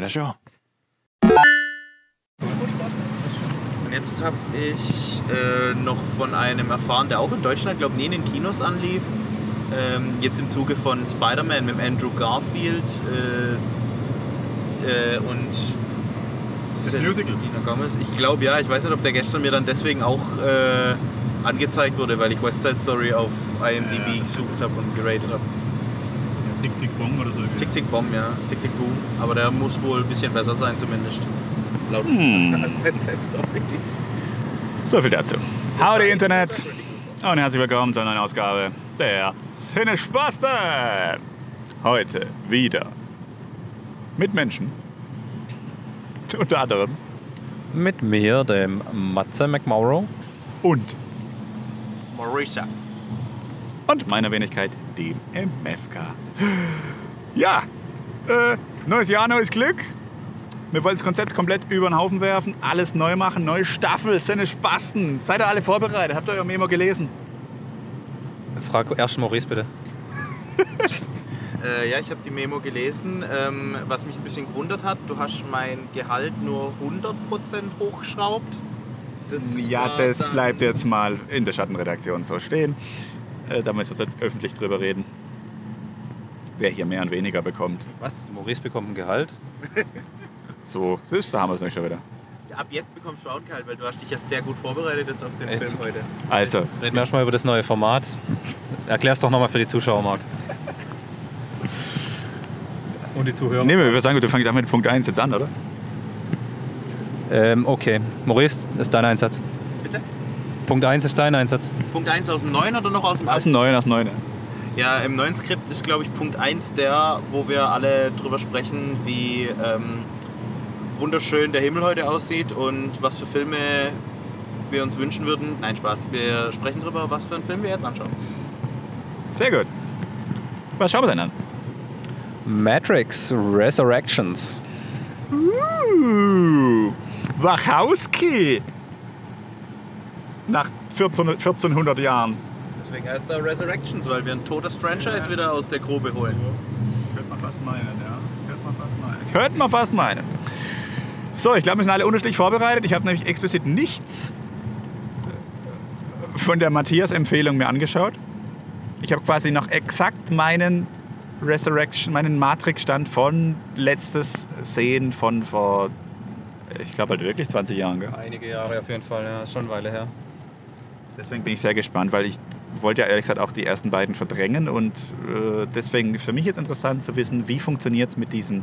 Der Show. Und jetzt habe ich äh, noch von einem erfahren, der auch in Deutschland, glaube nie in den Kinos anlief. Ähm, jetzt im Zuge von Spider-Man mit Andrew Garfield äh, äh, und Das Musical. Selena Gomez. Ich glaube ja, ich weiß nicht, ob der gestern mir dann deswegen auch äh, angezeigt wurde, weil ich West Side Story auf IMDb Ja. gesucht habe und geratet habe. Tick, Tick, Bong oder so. Tick Tick Bomb, ja. Tick Tick Boom. Aber der muss wohl ein bisschen besser sein zumindest. Laut Hm. So viel dazu. Howdy Internet und herzlich willkommen zu einer neuen Ausgabe der Sinnespasten. Heute wieder mit Menschen. Unter anderem. Mit mir, dem Matze McMorrow. Und. Mauricia. Und meiner Wenigkeit, dem MFK. Ja, äh, neues Jahr, neues Glück. Wir wollen das Konzept komplett über den Haufen werfen, alles neu machen, neue Staffel, Sinnespasten. Seid ihr alle vorbereitet? Habt ihr euer Memo gelesen? Frag erst Maurice bitte. Äh, ja, ich habe die Memo gelesen. Ähm, was mich ein bisschen gewundert hat, du hast mein Gehalt nur 100% hochgeschraubt. Das Ja, das bleibt jetzt mal in der Schattenredaktion so stehen. Äh, da müssen wir jetzt öffentlich drüber reden, wer hier mehr und weniger bekommt. Was? Maurice bekommt ein Gehalt? So, süß, da haben wir es nicht schon wieder. Ab jetzt bekommst du auch ein Gehalt, weil du hast dich ja sehr gut vorbereitet jetzt auf den Jetzt- Film heute. Also, Reden wir erstmal über das neue Format. Erklär's doch nochmal für die Zuschauer, Marc. Und die Zuhörer. nehmen wir, ich würde sagen, du fängst damit mit Punkt 1 jetzt an, oder? Ähm, okay. Maurice, das ist dein Einsatz. Bitte? Punkt 1 ist dein Einsatz. Punkt 1 aus dem neuen oder noch aus dem Aus dem alten? 9, aus dem 9. Ja, im neuen Skript ist, glaube ich, Punkt 1 der, wo wir alle drüber sprechen, wie ähm, wunderschön der Himmel heute aussieht und was für Filme wir uns wünschen würden. Nein, Spaß. Wir sprechen drüber, was für einen Film wir jetzt anschauen. Sehr gut. Was schauen wir denn an? Matrix Resurrections. Uh, Wachowski! Nach 14, 1400 Jahren. Deswegen heißt er Resurrections, weil wir ein totes Franchise wieder aus der Grube holen. Könnte man fast meinen, ja. Könnte man fast meinen. Könnte man fast meinen. So, ich glaube, wir sind alle unterschiedlich vorbereitet. Ich habe nämlich explizit nichts von der Matthias-Empfehlung mir angeschaut. Ich habe quasi noch exakt meinen Resurrection, meinen Matrix-Stand von letztes Sehen von vor, ich glaube halt wirklich 20 Jahren. Gell? Einige Jahre auf jeden Fall, ja. Ist schon eine Weile her. Deswegen bin ich sehr gespannt, weil ich wollte ja ehrlich gesagt auch die ersten beiden verdrängen und äh, deswegen ist für mich jetzt interessant zu wissen, wie funktioniert es mit, diesen,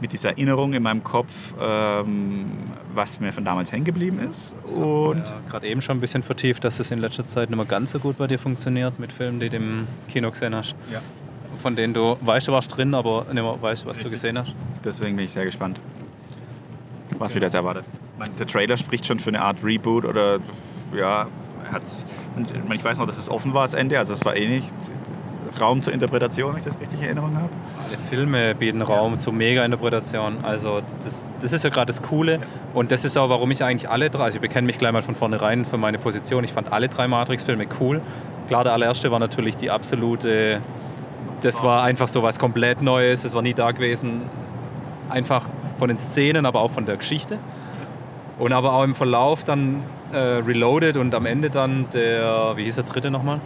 mit dieser Erinnerung in meinem Kopf, ähm, was mir von damals hängen geblieben ist. Und ja, gerade eben schon ein bisschen vertieft, dass es in letzter Zeit nicht mehr ganz so gut bei dir funktioniert mit Filmen, die du im Kino gesehen hast. Ja. Von denen du weißt, du warst drin, aber nicht mehr weißt, was du Richtig. gesehen hast. deswegen bin ich sehr gespannt, was wieder jetzt erwartet. Der Trailer spricht schon für eine Art Reboot oder ja, hat's, und ich weiß noch, dass es offen war, das Ende, also es war eh nicht Raum zur Interpretation, wenn ich das richtig in Erinnerung habe. Alle Filme bieten Raum zur Mega-Interpretation. Also das, das ist ja gerade das Coole. Und das ist auch, warum ich eigentlich alle drei, also ich bekenne mich gleich mal von vornherein für meine Position. Ich fand alle drei Matrix-Filme cool. Klar, der allererste war natürlich die absolute, das war einfach so was komplett Neues, das war nie da gewesen. Einfach von den Szenen, aber auch von der Geschichte. Und aber auch im Verlauf dann äh, Reloaded und am Ende dann der, wie hieß der dritte nochmal?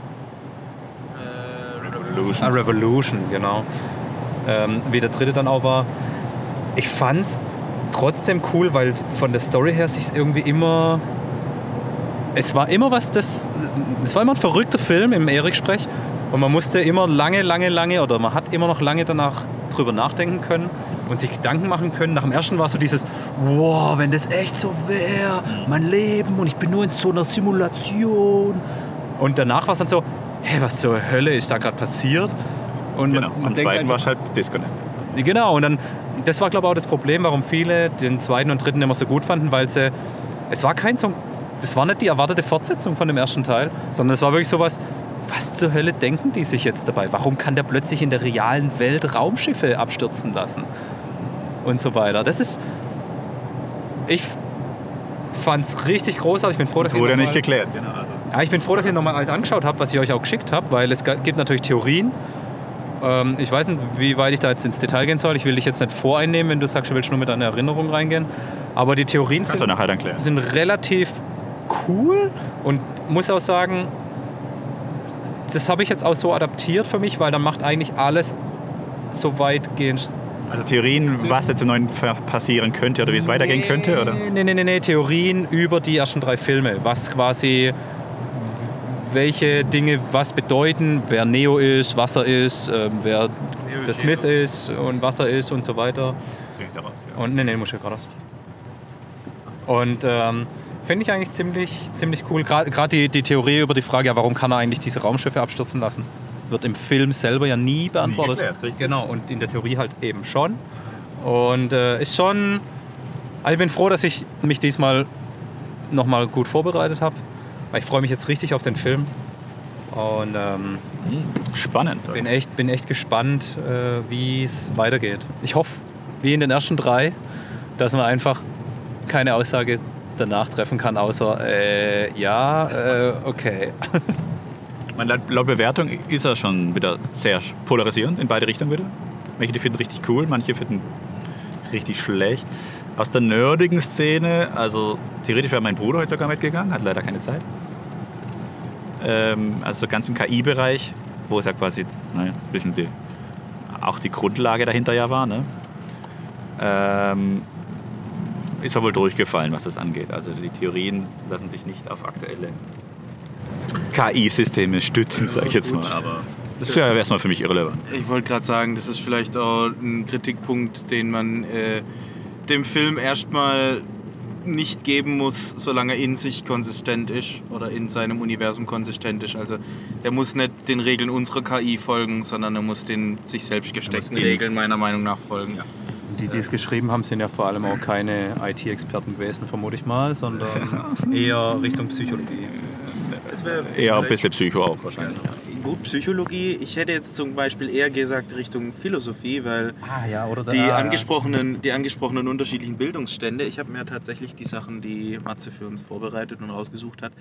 Äh, Revolution. Ah, Revolution, genau. Ähm, wie der dritte dann auch war. Ich fand's trotzdem cool, weil von der Story her sich irgendwie immer. Es war immer was, das. Es war immer ein verrückter Film im Erik-Sprech. Und man musste immer lange, lange, lange, oder man hat immer noch lange danach drüber nachdenken können und sich Gedanken machen können. Nach dem ersten war so dieses, wow, wenn das echt so wäre, mein Leben und ich bin nur in so einer Simulation. Und danach war es dann so, hey, was zur Hölle ist da gerade passiert? Und Genau. man, man Am zweiten war es halt Disconnect. Genau, und dann, das war glaube ich auch das Problem, warum viele den zweiten und dritten immer so gut fanden, weil sie, es war kein so, das war nicht die erwartete Fortsetzung von dem ersten Teil, sondern es war wirklich sowas, was zur Hölle denken die sich jetzt dabei? Warum kann der plötzlich in der realen Welt Raumschiffe abstürzen lassen? Und so weiter. Das ist, ich fand es richtig großartig. Ich bin froh, dass Das ich wurde nicht mal- geklärt. Genau, also. ja, ich bin froh, dass ihr nochmal alles angeschaut habt, was ich euch auch geschickt habe, weil es gibt natürlich Theorien. Ähm, ich weiß nicht, wie weit ich da jetzt ins Detail gehen soll. Ich will dich jetzt nicht voreinnehmen, wenn du sagst, du willst nur mit deiner Erinnerung reingehen. Aber die Theorien sind, sind relativ cool und muss auch sagen, das habe ich jetzt auch so adaptiert für mich, weil dann macht eigentlich alles so weitgehend Also Theorien, was jetzt im neuen passieren könnte oder wie es weitergehen könnte? Oder? Nee, nee, nee, nee, Theorien über die ersten drei Filme. Was quasi, welche Dinge was bedeuten, wer Neo ist, was er ist, ähm, wer der Smith ist und was er ist und so weiter. Und nee, nee, muss ja geradeaus. Und ähm, finde ich eigentlich ziemlich, ziemlich cool. Gerade die, die Theorie über die Frage, ja, warum kann er eigentlich diese Raumschiffe abstürzen lassen, wird im Film selber ja nie beantwortet. richtig. Genau, und in der Theorie halt eben schon. Und äh, ist schon. Also ich bin froh, dass ich mich diesmal nochmal gut vorbereitet habe. Ich freue mich jetzt richtig auf den Film. Und ähm, Hm, Spannend. bin, echt, bin echt gespannt, äh, wie es weitergeht. Ich hoffe, wie in den ersten drei, dass man einfach keine Aussage danach treffen kann, außer äh, ja, äh, okay. Meine, laut, Bewertung ist er schon wieder sehr polarisierend in beide Richtungen wieder. Manche finden richtig cool, manche finden richtig schlecht. Aus der nerdigen Szene, also theoretisch wäre mein Bruder heute sogar mitgegangen, hat leider keine Zeit. Ähm, also ganz im KI-Bereich, wo es ja quasi naja, ein bisschen die, auch die Grundlage dahinter ja war, ne? ähm, ist er wohl durchgefallen, was das angeht. Also die Theorien lassen sich nicht auf aktuelle KI-Systeme stützen, sage ich jetzt mal. Aber das ist ja erstmal für mich irrelevant. Ich wollte gerade sagen, das ist vielleicht auch ein Kritikpunkt, den man äh, dem Film erstmal nicht geben muss, solange er in sich konsistent ist oder in seinem Universum konsistent ist. Also der muss nicht den Regeln unserer KI folgen, sondern er muss den sich selbst gesteckten Regeln meiner Meinung nach folgen. Ja. Die, die es geschrieben haben, sind ja vor allem auch keine IT-Experten gewesen, vermute ich mal, sondern eher Richtung Psychologie. Es wär Eher ein bisschen Psycho auch wahrscheinlich. Gut, Psychologie. Ich hätte jetzt zum Beispiel eher gesagt Richtung Philosophie, weil Ah ja, oder die, angesprochenen, die angesprochenen unterschiedlichen Bildungsstände, ich habe mir tatsächlich die Sachen, die Matze für uns vorbereitet und rausgesucht hat,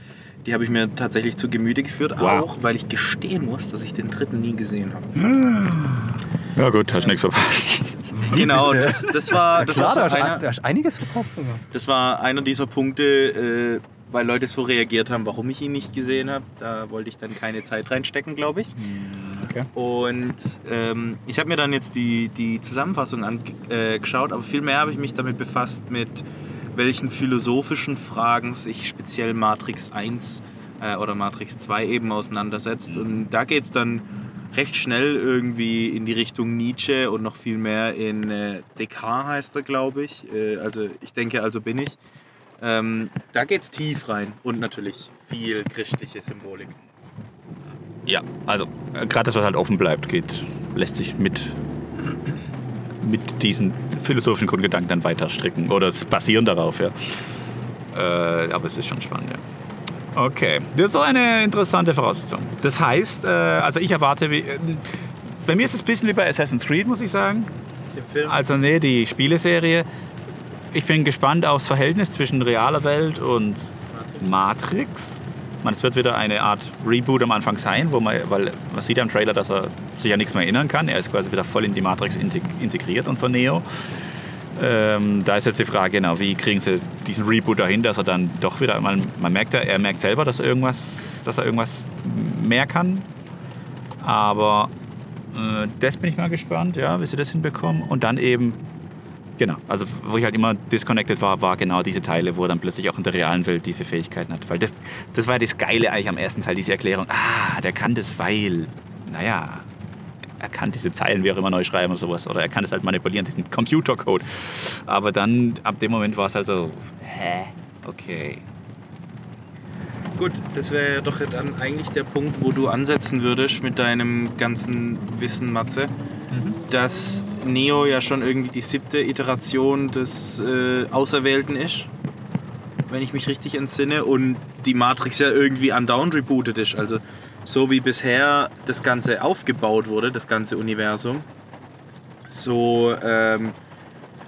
die habe ich mir tatsächlich zu Gemüte geführt, Wow. auch weil ich gestehen muss, dass ich den dritten nie gesehen habe. Ja gut, hast nichts verpasst. Genau, das, das war, das Klar, war so einer, einiges verpasst sogar. Das war einer dieser Punkte, äh, weil Leute so reagiert haben, warum ich ihn nicht gesehen habe. Da wollte ich dann keine Zeit reinstecken, glaube ich. Okay. Und ähm, ich habe mir dann jetzt die, die Zusammenfassung angeschaut, äh, aber vielmehr habe ich mich damit befasst, mit welchen philosophischen Fragen sich speziell Matrix 1 äh, oder Matrix 2 eben auseinandersetzt. Und da geht es dann recht schnell irgendwie in die Richtung Nietzsche und noch viel mehr in äh, Descartes heißt er, glaube ich. Äh, also ich denke, also bin ich. Ähm, da geht es tief rein und natürlich viel christliche Symbolik. Ja, also äh, gerade das, was halt offen bleibt, geht, lässt sich mit, mit diesen philosophischen Grundgedanken dann weiter stricken. Oder es basieren darauf, ja. Äh, aber es ist schon spannend, ja. Okay, das ist so eine interessante Voraussetzung. Das heißt, äh, also ich erwarte, wie, äh, bei mir ist es ein bisschen wie bei Assassin's Creed, muss ich sagen. Also nee, die Spieleserie. Ich bin gespannt aufs Verhältnis zwischen realer Welt und Matrix. Man, es wird wieder eine Art Reboot am Anfang sein, wo man, weil man sieht ja im Trailer, dass er sich an nichts mehr erinnern kann. Er ist quasi wieder voll in die Matrix integ- integriert, unser Neo. Ähm, da ist jetzt die Frage, genau, wie kriegen sie diesen Reboot dahin, dass er dann doch wieder, man, man merkt ja, er merkt selber, dass er irgendwas, dass er irgendwas mehr kann. Aber äh, das bin ich mal gespannt, ja, wie sie das hinbekommen. Und dann eben, genau, also wo ich halt immer disconnected war, war genau diese Teile, wo er dann plötzlich auch in der realen Welt diese Fähigkeiten hat. Weil das, das war ja das Geile eigentlich am ersten Teil, diese Erklärung. Ah, der kann das, weil, naja, er kann diese Zeilen wie auch immer neu schreiben oder sowas. Oder er kann es halt manipulieren, diesen Computercode. Aber dann, ab dem Moment war es halt so, hä? Okay. Gut, das wäre ja doch dann eigentlich der Punkt, wo du ansetzen würdest mit deinem ganzen Wissen, Matze, dass Neo ja schon irgendwie die siebte Iteration des äh, Auserwählten ist, wenn ich mich richtig entsinne, und die Matrix ja irgendwie andauernd rebootet ist. Also so wie bisher das Ganze aufgebaut wurde, das ganze Universum, so ähm,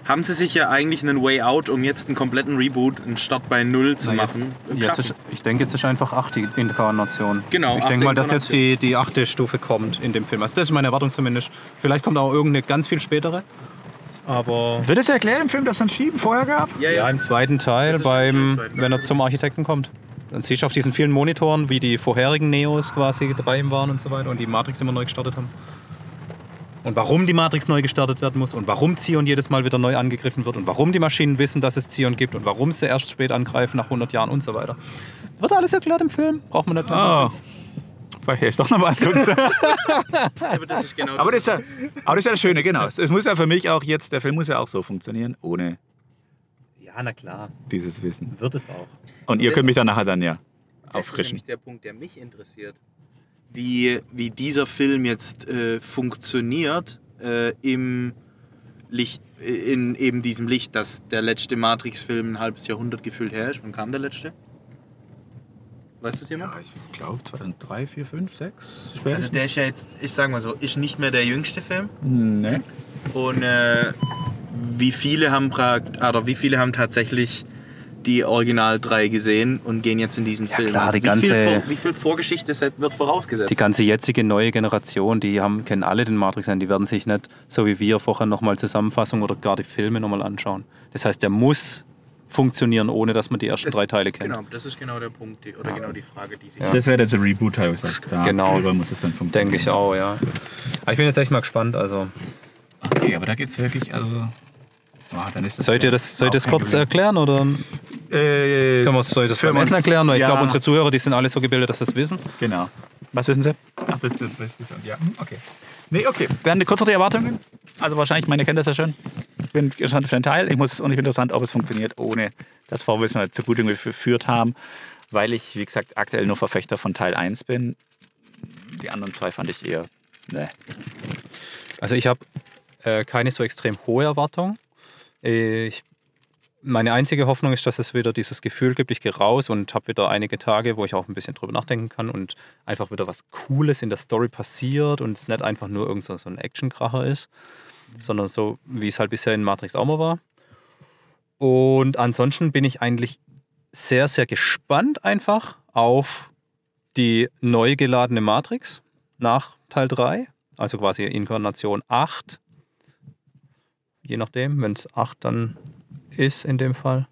haben sie sich ja eigentlich einen Way Out, um jetzt einen kompletten Reboot, einen Start bei Null zu Na, machen. Jetzt, jetzt ist, ich denke, jetzt ist einfach 8 die Inkarnation. Genau, Ich achte denke mal, dass jetzt die, die achte Stufe kommt in dem Film. Also das ist meine Erwartung zumindest. Vielleicht kommt auch irgendeine ganz viel spätere. Aber Wird es erklärt im Film, dass es ein Schieben vorher gab? Ja, ja, ja. im zweiten Teil, beim, im zweiten Teil. wenn er zum Architekten kommt. Dann siehst du auf diesen vielen Monitoren, wie die vorherigen Neos quasi dabei ihm waren und so weiter und die Matrix immer neu gestartet haben. Und warum die Matrix neu gestartet werden muss und warum Zion jedes Mal wieder neu angegriffen wird und warum die Maschinen wissen, dass es Zion gibt und warum sie erst spät angreifen nach 100 Jahren und so weiter. Wird alles erklärt im Film? Braucht man nicht. Oh. Vielleicht ist doch noch mal angucken. Aber das ist genau aber, das ist ja, aber das ist ja das Schöne, genau. Es muss ja für mich auch jetzt, der Film muss ja auch so funktionieren, ohne Ja, na klar. dieses Wissen. Wird es auch. Und ihr Das könnt mich dann nachher dann ja Das ist auffrischen. nämlich der Punkt, der mich interessiert. Wie, wie dieser Film jetzt äh, funktioniert äh, im Licht, äh, in eben diesem Licht, dass der letzte Matrix-Film ein halbes Jahrhundert gefühlt her ist. Wann kam der letzte? Weiß das jemand? Ja, ich glaube 2003, 4, 5, 6 Also spätestens. der ist ja jetzt, ich sag mal so, ist nicht mehr der jüngste Film. Nee. Und äh, wie viele haben prakt- oder wie viele haben tatsächlich die Original 3 gesehen und gehen jetzt in diesen Film? klar, die wie, viel ganze- Vor, wie viel Vorgeschichte se- wird vorausgesetzt? Die ganze jetzige neue Generation, die haben, kennen alle den Matrix an, die werden sich nicht, so wie wir vorher nochmal Zusammenfassung oder gar die Filme nochmal anschauen. Das heißt, der muss funktionieren, ohne dass man die ersten Das- drei Teile kennt. Genau, das ist genau der Punkt, die, oder Ja. genau die Frage, die sich. Ja. Das wäre jetzt ein Reboot teilweise. Da Genau. darüber muss es dann funktionieren. Denke ich auch, ja. Aber ich bin jetzt echt mal gespannt. Also, Okay, aber da geht es wirklich, also. Ah, dann ist das sollt ihr das, sollt das kurz erklären oder Äh, können wir soll ich das für beim Essen erklären? Weil ich ja, glaube, unsere Zuhörer, die sind alle so gebildet, dass sie das wissen. Genau. Was wissen Sie? Ach, das, das ich schon. Ja, hm, okay. Nee, okay. Dann kurz noch die Erwartungen. Also wahrscheinlich, meine kennt das ja schon. Ich bin gespannt für den Teil. Ich muss, und ich bin interessant, ob es funktioniert, ohne das Vorwissen halt zu gut irgendwie geführt haben. Weil ich, wie gesagt, aktuell nur Verfechter von Teil 1 bin. Die anderen zwei fand ich eher. Ne. Also ich habe äh, keine so extrem hohe Erwartung. Ich, meine einzige Hoffnung ist, dass es wieder dieses Gefühl gibt, ich gehe raus und habe wieder einige Tage, wo ich auch ein bisschen drüber nachdenken kann und einfach wieder was Cooles in der Story passiert und es nicht einfach nur irgend so ein Actionkracher ist, sondern so, wie es halt bisher in Matrix auch mal war. Und ansonsten bin ich eigentlich sehr, sehr gespannt einfach auf die neu geladene Matrix nach Teil 3, also quasi Inkarnation 8. Je nachdem, wenn es 8 dann ist in dem Fall.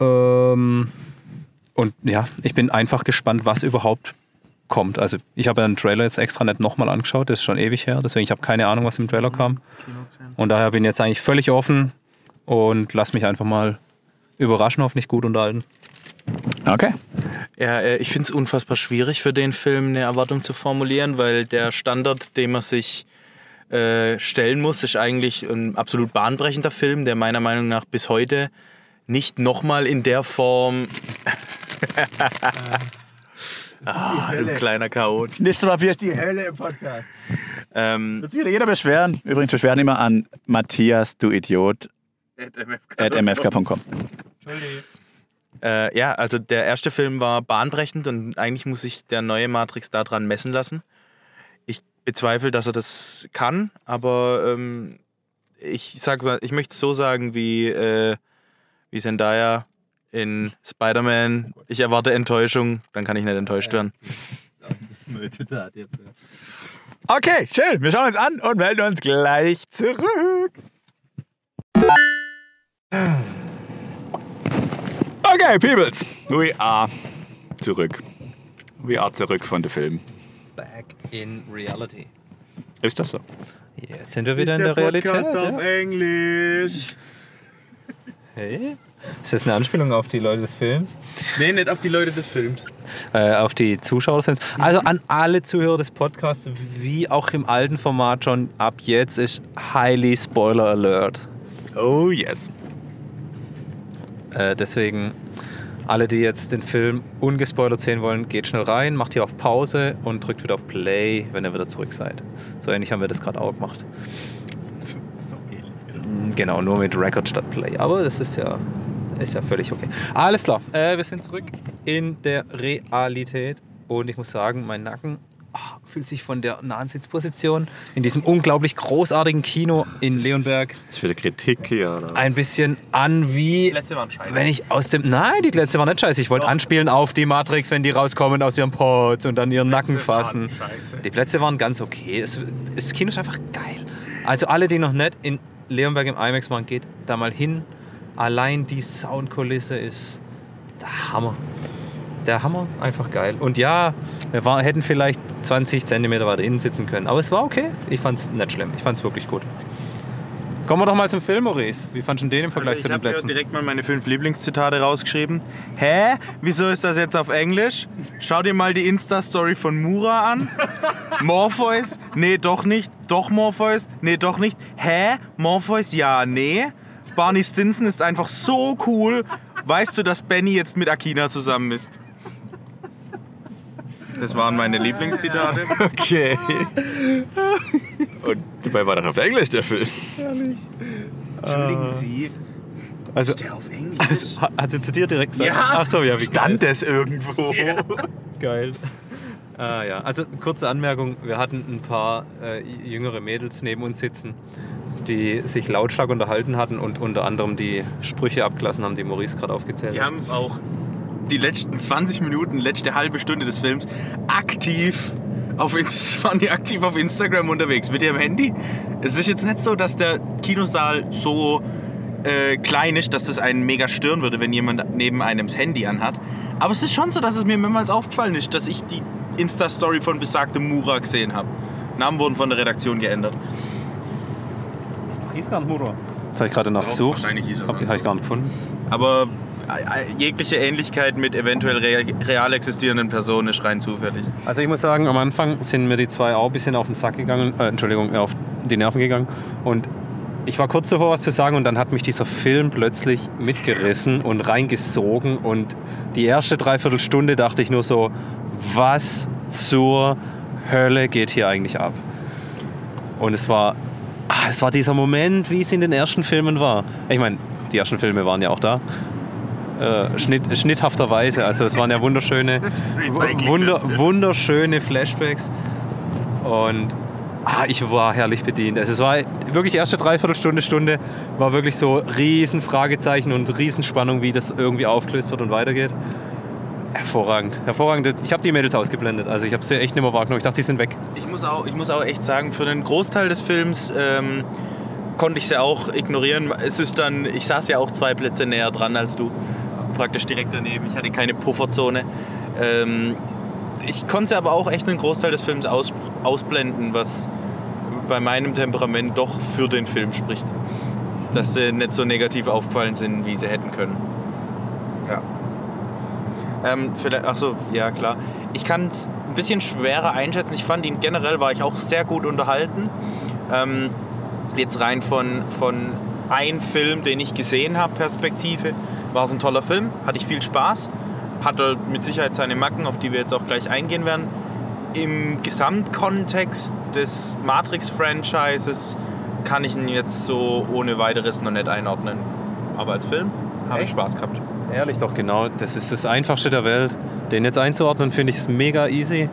Ähm, und ja, ich bin einfach gespannt, was überhaupt kommt. Also ich habe ja den Trailer jetzt extra nicht nochmal angeschaut, das ist schon ewig her, deswegen ich habe keine Ahnung, was im Trailer kam. Und daher bin ich jetzt eigentlich völlig offen und lass mich einfach mal überraschen, hoffentlich gut unterhalten. Okay. Ja, äh, ich finde es unfassbar schwierig für den Film eine Erwartung zu formulieren, weil der Standard, den man sich äh, stellen muss, ist eigentlich ein absolut bahnbrechender Film, der meiner Meinung nach bis heute nicht nochmal in der Form. ah, du kleiner Chaot. Nächstes Mal wird die Hölle im Podcast. Ähm, Wird wieder jeder beschweren. Übrigens beschweren immer an Matthias, du Idiot, at mfk.com. Äh, ja, also der erste Film war bahnbrechend und eigentlich muss sich der neue Matrix daran messen lassen. Ich bezweifle, dass er das kann, aber ähm, ich sag mal, ich möchte es so sagen wie, äh, wie Zendaya in Spider-Man. Ich erwarte Enttäuschung, dann kann ich nicht enttäuscht werden. Okay, schön. Wir schauen uns an und melden uns gleich zurück. Okay, Peoples. We are zurück. We are zurück von dem Film. Back in reality. Ist das so? Jetzt sind wir wieder in der Realität. Ja? Englisch. Hey? Ist das eine Anspielung auf die Leute des Films? Nee, nicht auf die Leute des Films. Äh, auf die Zuschauer des Films? Also an alle Zuhörer des Podcasts, wie auch im alten Format schon, ab jetzt ist highly Spoiler Alert. Oh yes. Äh, deswegen, alle, die jetzt den Film ungespoilert sehen wollen, geht schnell rein, macht hier auf Pause und drückt wieder auf Play, wenn ihr wieder zurück seid. So ähnlich haben wir das gerade auch gemacht. Mm, Genau, nur mit Record statt Play. Aber das ist ja, ist ja völlig okay. Alles klar, äh, wir sind zurück in der Realität und ich muss sagen, mein Nacken fühlt sich von der nahen Sitzposition in diesem unglaublich großartigen Kino in Leonberg Ist wieder Kritik hier, oder? ein bisschen an wie Plätze waren scheiße. wenn ich aus dem. Nein, die Plätze waren nicht scheiße. Ich wollte anspielen auf die Matrix, wenn die rauskommen aus ihren Pods und dann ihren Nacken fassen. Scheiße. Die Plätze waren ganz okay. Es, das Kino ist einfach geil. Also alle, die noch nicht in Leonberg im IMAX waren, geht da mal hin. Allein die Soundkulisse ist der Hammer. Der Hammer, einfach geil. Und ja, wir war, hätten vielleicht 20 Zentimeter weiter innen sitzen können. Aber es war okay. Ich fand es nicht schlimm. Ich fand es wirklich gut. Kommen wir doch mal zum Film, Maurice. Wie fandest du den im Vergleich Also zu ich den habe ja Plätzen? direkt mal meine fünf Lieblingszitate rausgeschrieben. Hä? Wieso ist das jetzt auf Englisch? Schau dir mal die Insta-Story von Mura an. Morpheus? Nee, doch nicht. Doch Morpheus? Nee, doch nicht. Hä? Morpheus? Ja, nee. Barney Stinson ist einfach so cool. Weißt du, dass Benny jetzt mit Akina zusammen ist? Das waren meine Lieblingszitate. Okay. Und dabei war dann auf Englisch der Film. Entschuldigen Sie. Also, Der auf Englisch. also, hat- sie zu dir direkt gesagt? Ja. Ach so, ja, wie geil. Stand das irgendwo? Geil. Ah, ja. Also kurze Anmerkung, wir hatten ein paar äh, jüngere Mädels neben uns sitzen, die sich lautstark unterhalten hatten und unter anderem die Sprüche abgelassen haben, die Maurice gerade aufgezählt Die hat. haben auch die letzten 20 Minuten, letzte halbe Stunde des Films aktiv auf, waren die aktiv auf Instagram unterwegs mit ihrem Handy. Es ist jetzt nicht so, dass der Kinosaal so äh, klein ist, dass das einen mega stören würde, wenn jemand neben einem das Handy anhat. Aber es ist schon so, dass es mir mehrmals aufgefallen ist, dass ich die Insta-Story von besagtem Mura gesehen habe. Namen wurden von der Redaktion geändert. Hieß gar nicht Mura. Das habe ich gerade nachgesucht. wahrscheinlich hieß er Habe ich gar nicht gefunden. Aber jegliche Ähnlichkeit mit eventuell rea- real existierenden Personen ist rein zufällig. Also ich muss sagen, am Anfang sind mir die zwei auch ein bisschen auf den Sack gegangen, äh, Entschuldigung, auf die Nerven gegangen. Und ich war kurz davor, was zu sagen und dann hat mich dieser Film plötzlich mitgerissen und reingesogen. Und die erste Dreiviertelstunde dachte ich nur so, was zur Hölle geht hier eigentlich ab? Und es war, ah, es war dieser Moment, wie es in den ersten Filmen war. Ich meine, die ersten Filme waren ja auch da. Äh, schnitt, schnitthafterweise. Also es waren ja wunderschöne, wunder, wunderschöne Flashbacks. Und ah, ich war herrlich bedient. Also es war wirklich erste Dreiviertelstunde, Stunde war wirklich so riesen Fragezeichen und Riesenspannung, wie das irgendwie aufgelöst wird und weitergeht. Hervorragend, hervorragend. Ich habe die Mädels ausgeblendet. Also ich habe sie echt nicht mehr wahrgenommen. Ich dachte, die sind weg. Ich muss auch, ich muss auch echt sagen, für den Großteil des Films ähm, konnte ich sie auch ignorieren. Es ist dann, ich saß ja auch zwei Plätze näher dran als du, praktisch direkt daneben. Ich hatte keine Pufferzone. Ähm, ich konnte aber auch echt einen Großteil des Films aus, ausblenden, was bei meinem Temperament doch für den Film spricht. Dass sie nicht so negativ aufgefallen sind, wie sie hätten können. Ja. Ähm, vielleicht, ach so, ja klar. Ich kann es ein bisschen schwerer einschätzen. Ich fand ihn generell war ich auch sehr gut unterhalten. Ähm, jetzt rein von, von ein Film, den ich gesehen habe, Perspektive, war es ein toller Film. Hatte ich viel Spaß. Hatte mit Sicherheit seine Macken, auf die wir jetzt auch gleich eingehen werden. Im Gesamtkontext des Matrix-Franchises kann ich ihn jetzt so ohne weiteres noch nicht einordnen. Aber als Film habe ich? Spaß gehabt. Ehrlich doch, genau. Das ist das Einfachste der Welt. Den jetzt einzuordnen, finde ich es mega easy.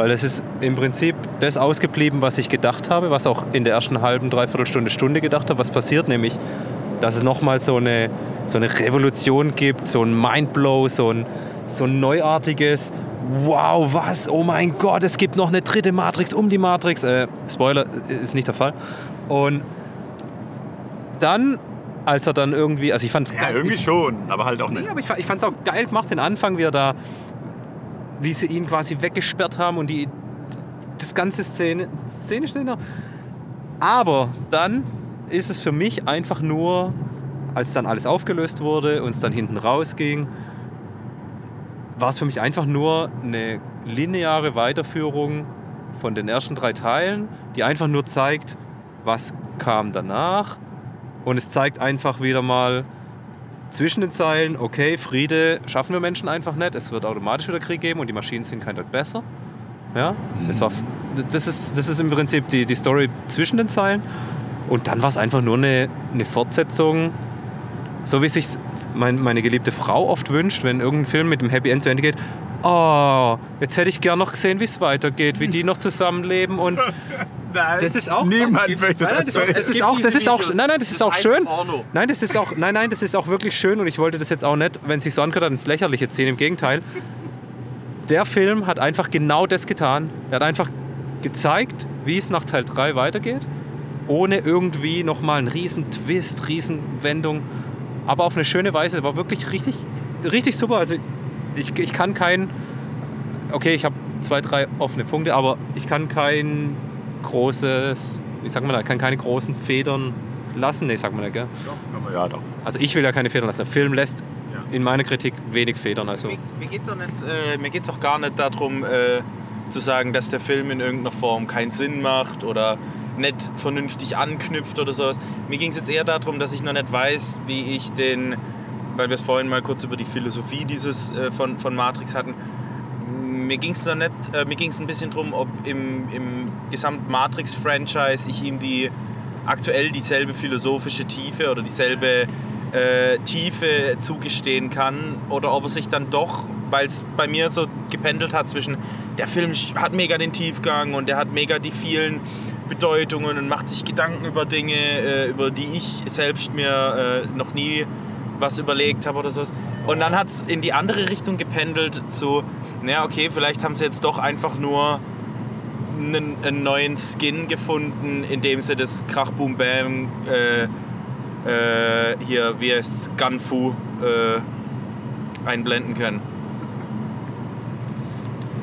Weil es ist im Prinzip das ausgeblieben, was ich gedacht habe, was auch in der ersten halben, dreiviertel Stunde, Stunde gedacht habe. Was passiert nämlich, dass es nochmal so eine, so eine Revolution gibt, so ein Mindblow, so ein, so ein neuartiges Wow, was? Oh mein Gott, es gibt noch eine dritte Matrix um die Matrix. Äh, Spoiler, ist nicht der Fall. Und dann, als er dann irgendwie, also ich fand es Ja, irgendwie schon, aber halt auch Nee, nicht. aber ich, ich fand es auch geil gemacht, den Anfang, wie er da, wie sie ihn quasi weggesperrt haben und die, das ganze Szene, Szene steht. Aber dann ist es für mich einfach nur, als dann alles aufgelöst wurde und es dann hinten rausging, war es für mich einfach nur eine lineare Weiterführung von den ersten drei Teilen, die einfach nur zeigt, was kam danach. Und es zeigt einfach wieder mal, zwischen den Zeilen, okay, Friede schaffen wir Menschen einfach nicht, es wird automatisch wieder Krieg geben und die Maschinen sind kein Deut besser. Ja, es war, das, ist, das ist im Prinzip die, die Story zwischen den Zeilen. Und dann war es einfach nur eine, eine Fortsetzung, so wie sich mein, meine geliebte Frau oft wünscht, wenn irgendein Film mit dem Happy End zu Ende geht. oh, jetzt hätte ich gern noch gesehen, wie es weitergeht, wie die noch zusammenleben und Nein, das ist auch Niemand möchte Nein, nein, das das, das ist auch, das ist auch, nein, nein, das, Das ist auch schön. Nein, das ist auch, nein, nein, das ist auch wirklich schön und ich wollte das jetzt auch nicht, wenn sich so angehört hat, ins Lächerliche ziehen. Im Gegenteil, der Film hat einfach genau das getan. Er hat einfach gezeigt, wie es nach Teil 3 weitergeht, ohne irgendwie nochmal einen riesen Twist, riesen Wendung, aber auf eine schöne Weise. War wirklich richtig, richtig super. Also ich, ich kann kein, okay, ich habe zwei, drei offene Punkte, aber ich kann kein großes, wie sagt man da, kann keine großen Federn lassen. Nee, sagt man nicht, gell? Aber Ja, doch. Also ich will ja keine Federn lassen. Der Film lässt Ja. in meiner Kritik wenig Federn. Also Mir, mir geht es auch, nicht, äh, mir geht's auch gar nicht darum, äh, zu sagen, dass der Film in irgendeiner Form keinen Sinn macht oder nicht vernünftig anknüpft oder sowas. Mir ging es jetzt eher darum, dass ich noch nicht weiß, wie ich den, weil wir es vorhin mal kurz über die Philosophie dieses äh, von, von Matrix hatten, mir ging es nicht, äh, mir ging es ein bisschen darum, ob im, im gesamten Matrix-Franchise ich ihm die aktuell dieselbe philosophische Tiefe oder dieselbe äh, Tiefe zugestehen kann oder ob er sich dann doch, weil es bei mir so gependelt hat zwischen der Film hat mega den Tiefgang und der hat mega die vielen Bedeutungen und macht sich Gedanken über Dinge, äh, über die ich selbst mir äh, noch nie was überlegt habe oder sowas. Und dann hat es in die andere Richtung gependelt zu, naja, okay, vielleicht haben sie jetzt doch einfach nur einen, einen neuen Skin gefunden, indem sie das Krach Boom Bam äh, äh, hier, wie heißt Gunfu äh, einblenden können.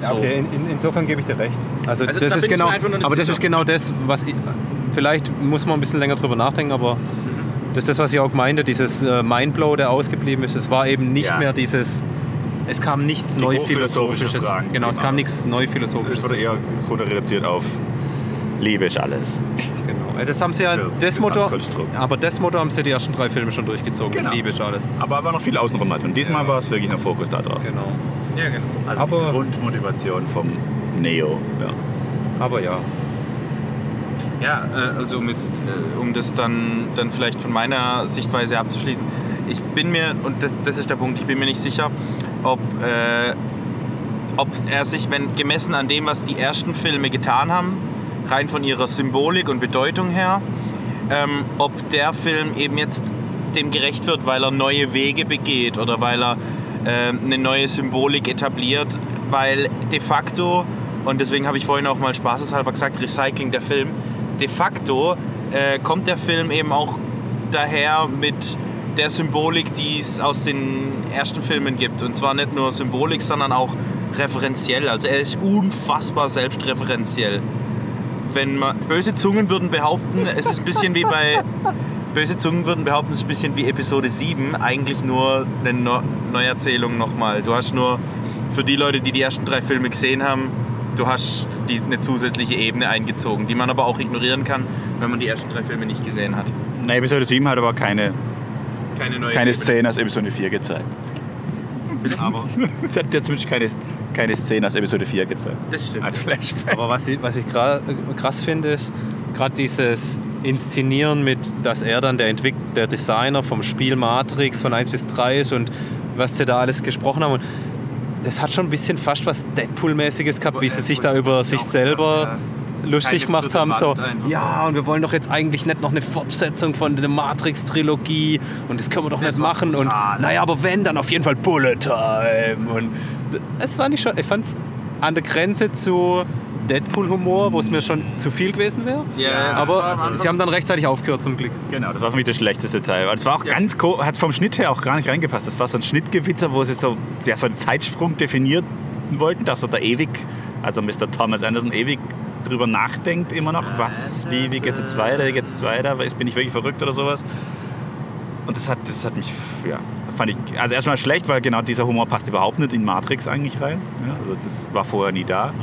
Ja, okay, in, in, insofern gebe ich dir recht. Also, Also, das da ist genau, aber das ist genau das, was ich, vielleicht muss man ein bisschen länger drüber nachdenken, aber das ist das, was ich auch meinte, dieses äh, Mindblow, der ausgeblieben ist. Es war eben nicht Ja. mehr dieses, es kam nichts Die neu hochphilosophische philosophisches. Fragen, Genau, es kam nichts neu Das philosophisches. wurde eher reduziert auf Liebe ist alles. Genau. Das haben sie ja, Für das Motto, aber das Motto haben sie die ersten drei Filme schon durchgezogen. Genau. Liebe ist alles. Aber war noch viel außenrum. Und diesmal Ja. war es wirklich ein Fokus da drauf. Genau. Ja, genau. Also Aber- die Grundmotivation vom Neo. Ja. Aber ja. Ja, äh, also um, jetzt, äh, um das dann, dann vielleicht von meiner Sichtweise abzuschließen. Ich bin mir, und das, das ist der Punkt, ich bin mir nicht sicher, ob, äh, ob er sich, wenn gemessen an dem, was die ersten Filme getan haben, rein von ihrer Symbolik und Bedeutung her, ähm, ob der Film eben jetzt dem gerecht wird, weil er neue Wege begeht oder weil er äh, eine neue Symbolik etabliert, weil de facto, und deswegen habe ich vorhin auch mal spaßeshalber gesagt, Recycling der Film, de facto äh, kommt der Film eben auch daher mit der Symbolik, die es aus den ersten Filmen gibt. Und zwar nicht nur Symbolik, sondern auch referenziell. Also er ist unfassbar selbstreferenziell. Wenn man, böse Zungen würden behaupten, es ist ein bisschen wie bei Böse Zungen würden behaupten, es ist ein bisschen wie Episode 7, eigentlich nur eine Neu Neuerzählung nochmal. Du hast nur, für die Leute, die die ersten drei Filme gesehen haben, du hast die, eine zusätzliche Ebene eingezogen, die man aber auch ignorieren kann, wenn man die ersten drei Filme nicht gesehen hat. Na, Episode 7 hat aber keine, Keine neue keine Ebene. Szene aus Episode 4 gezeigt. Aber Es hat jetzt wirklich keine, keine Szene aus Episode 4 gezeigt. das stimmt. Als Flashback. Aber was ich, was ich gra- krass finde, ist gerade dieses Inszenieren mit, dass er dann der, Entwick der Designer vom Spiel Matrix von 1 bis 3 ist und was sie da alles gesprochen haben. Und das hat schon ein bisschen fast was Deadpool-mäßiges gehabt, wie sie sich da über sich selber lustig gemacht haben. So, ja, und wir wollen doch jetzt eigentlich nicht noch eine Fortsetzung von der Matrix-Trilogie und das können wir doch Das nicht war machen. Und naja, aber wenn, dann auf jeden Fall Bullet Time. Und es fand ich schon, ich fand es an der Grenze zu Deadpool-Humor, wo es mir schon zu viel gewesen wäre. Ja, aber sie haben dann rechtzeitig aufgehört zum Glück. Genau, das war für mich das schlechteste Teil. Es war auch Ja. ganz hat vom Schnitt her auch gar nicht reingepasst. Das war so ein Schnittgewitter, wo sie so, ja, so einen Zeitsprung definieren wollten, dass er da ewig, also Mr. Thomas Anderson ewig drüber nachdenkt immer noch, was, wie, wie geht es jetzt weiter, wie geht es jetzt weiter, bin ich wirklich verrückt oder sowas. Und das hat, das hat mich, ja, fand ich, also erstmal schlecht, weil genau dieser Humor passt überhaupt nicht in Matrix eigentlich rein. Ja, also das war vorher nie da.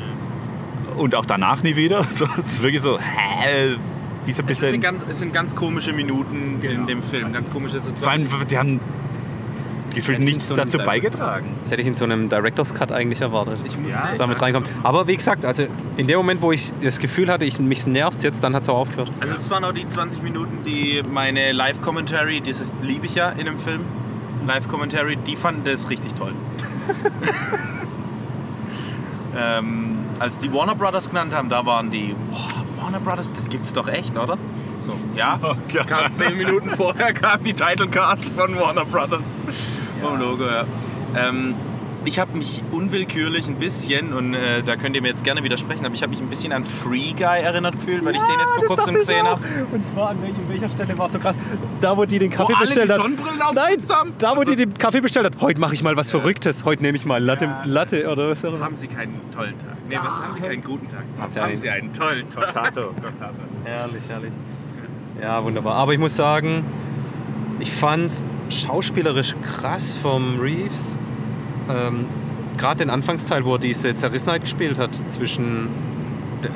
Und auch danach nie wieder. So, es ist wirklich so, hä, wie so ein Es, ist bisschen... ganz, es sind ganz komische Minuten in Genau. dem Film, ganz komische Vor Situationen. allem, die haben gefühlt nichts so dazu beigetragen. Das hätte ich in so einem Director's Cut eigentlich erwartet. Ich muss dass es damit reinkommt. Aber wie gesagt, also in dem Moment, wo ich das Gefühl hatte, ich, mich nervt jetzt, dann hat es auch aufgehört. Also es waren auch die 20 Minuten, die meine Live-Commentary, das ist- liebe ich ja in einem Film, Live-Commentary, die fanden das richtig toll. Ähm, als die Warner Brothers genannt haben, da waren die, boah, Warner Brothers, das gibt's doch echt, oder? So, ja. Oh. Kam zehn Minuten vorher kam die Title Card von Warner Brothers vom Logo, ja. Ähm, ich habe mich unwillkürlich ein bisschen, und äh, da könnt ihr mir jetzt gerne widersprechen, aber ich habe mich ein bisschen an Free Guy erinnert gefühlt, weil ich den jetzt vor kurzem gesehen habe. Und zwar an welcher, welcher Stelle war es so krass? Da, wo die den Kaffee Wo alle bestellt die hat. Sonnenbrillen Nein, haben? da, wo Also- die den Kaffee bestellt hat. Heute mache ich mal was Verrücktes. Heute nehme ich mal Latte, Ja. Latte oder was auch immer. Haben Sie keinen tollen Tag? Nee, was haben Sie keinen guten Tag? Haben Sie haben einen- Sie einen tollen Tag? Tato, Tato. Herrlich, herrlich. Ja, wunderbar. Aber ich muss sagen, ich fand es schauspielerisch krass vom Reeves. Ähm, Gerade den Anfangsteil, wo er diese Zerrissenheit gespielt hat zwischen.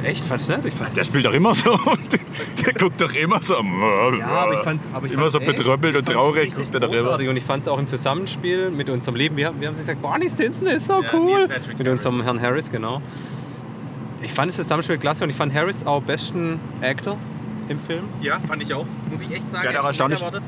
Echt, fand's nicht? Ich fand's Der spielt doch immer so. Der guckt doch immer so. Ja, aber ich fand's, aber ich Immer fand's so betröppelt und fand's traurig guckt er darüber. Und ich fand es auch im Zusammenspiel mit unserem Leben. Wir, haben- wir haben sich gesagt, Barney Stinson ist so Ja, cool. Mit unserem Harris. Herrn Harris, genau. Ich fand das Zusammenspiel klasse und ich fand Harris auch besten Actor im Film. Ja, fand ich auch. Muss ich echt sagen. Ja, der war nicht erstaunlich- erwartet.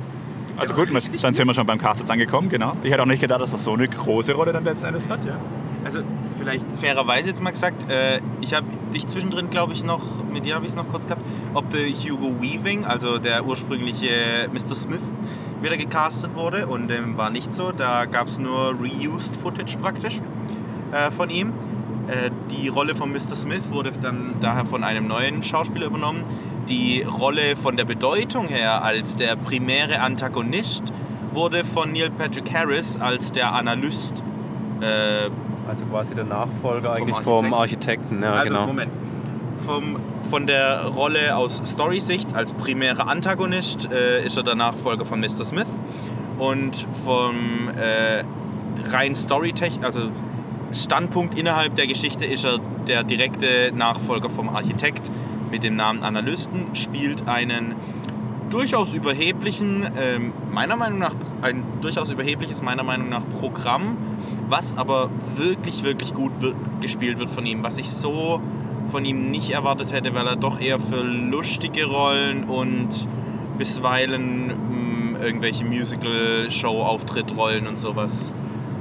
Also gut, dann sind wir schon beim Cast jetzt angekommen, genau. Ich hätte auch nicht gedacht, dass er so eine große Rolle dann letzten Endes hat, ja. Also vielleicht fairerweise jetzt mal gesagt, äh, ich habe dich zwischendrin, glaube ich, noch, mit dir habe ich es noch kurz gehabt, ob der Hugo Weaving, also der ursprüngliche Mr. Smith, wieder gecastet wurde und dem war nicht so. Da gab es nur reused Footage praktisch äh, von ihm. Äh, die Rolle von Mr. Smith wurde dann daher von einem neuen Schauspieler übernommen. Die Rolle von der Bedeutung her als der primäre Antagonist wurde von Neil Patrick Harris als der Analyst äh, Also quasi der Nachfolger Vom eigentlich vom Architekten. Ja, also genau. Moment. Vom, von der Rolle aus Story-Sicht als primärer Antagonist äh, ist er der Nachfolger von Mr. Smith. Und vom äh, rein Storytech, also Standpunkt innerhalb der Geschichte ist er der direkte Nachfolger vom Architekt mit dem Namen Analysten, spielt einen durchaus überheblichen, ähm, meiner Meinung nach, ein durchaus überhebliches, meiner Meinung nach Programm, was aber wirklich, wirklich gut wird, gespielt wird von ihm, was ich so von ihm nicht erwartet hätte, weil er doch eher für lustige Rollen und bisweilen mh, irgendwelche Musical-Show-Auftritt-Rollen und sowas.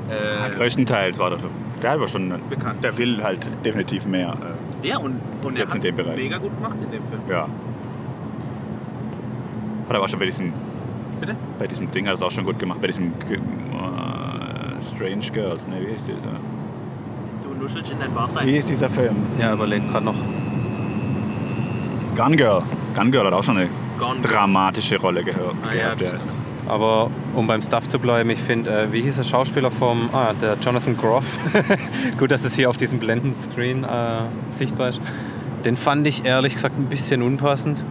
Äh, Größtenteils war der, der war schon, bekannt. der will halt definitiv mehr. äh, Ja, und, und er hat mega gut gemacht in dem Film. Ja. Hat er auch schon bei diesem, Bitte? bei diesem Ding hat er es auch schon gut gemacht, bei diesem äh, Strange Girls, ne, wie hieß dieser? Du nuschelst in dein Bart rein. Wie hieß dieser Film? Ja, überleg gerade noch. Gun Girl. Gun Girl hat auch schon eine Gone. dramatische Rolle gehört. Ah, ja, gehabt, ja. stimmt. Aber um beim Stuff zu bleiben, ich finde, äh, wie hieß der Schauspieler vom, ah, der Jonathan Groff. Gut, dass es hier auf diesem Blendenscreen äh, sichtbar ist. Den fand ich ehrlich gesagt ein bisschen unpassend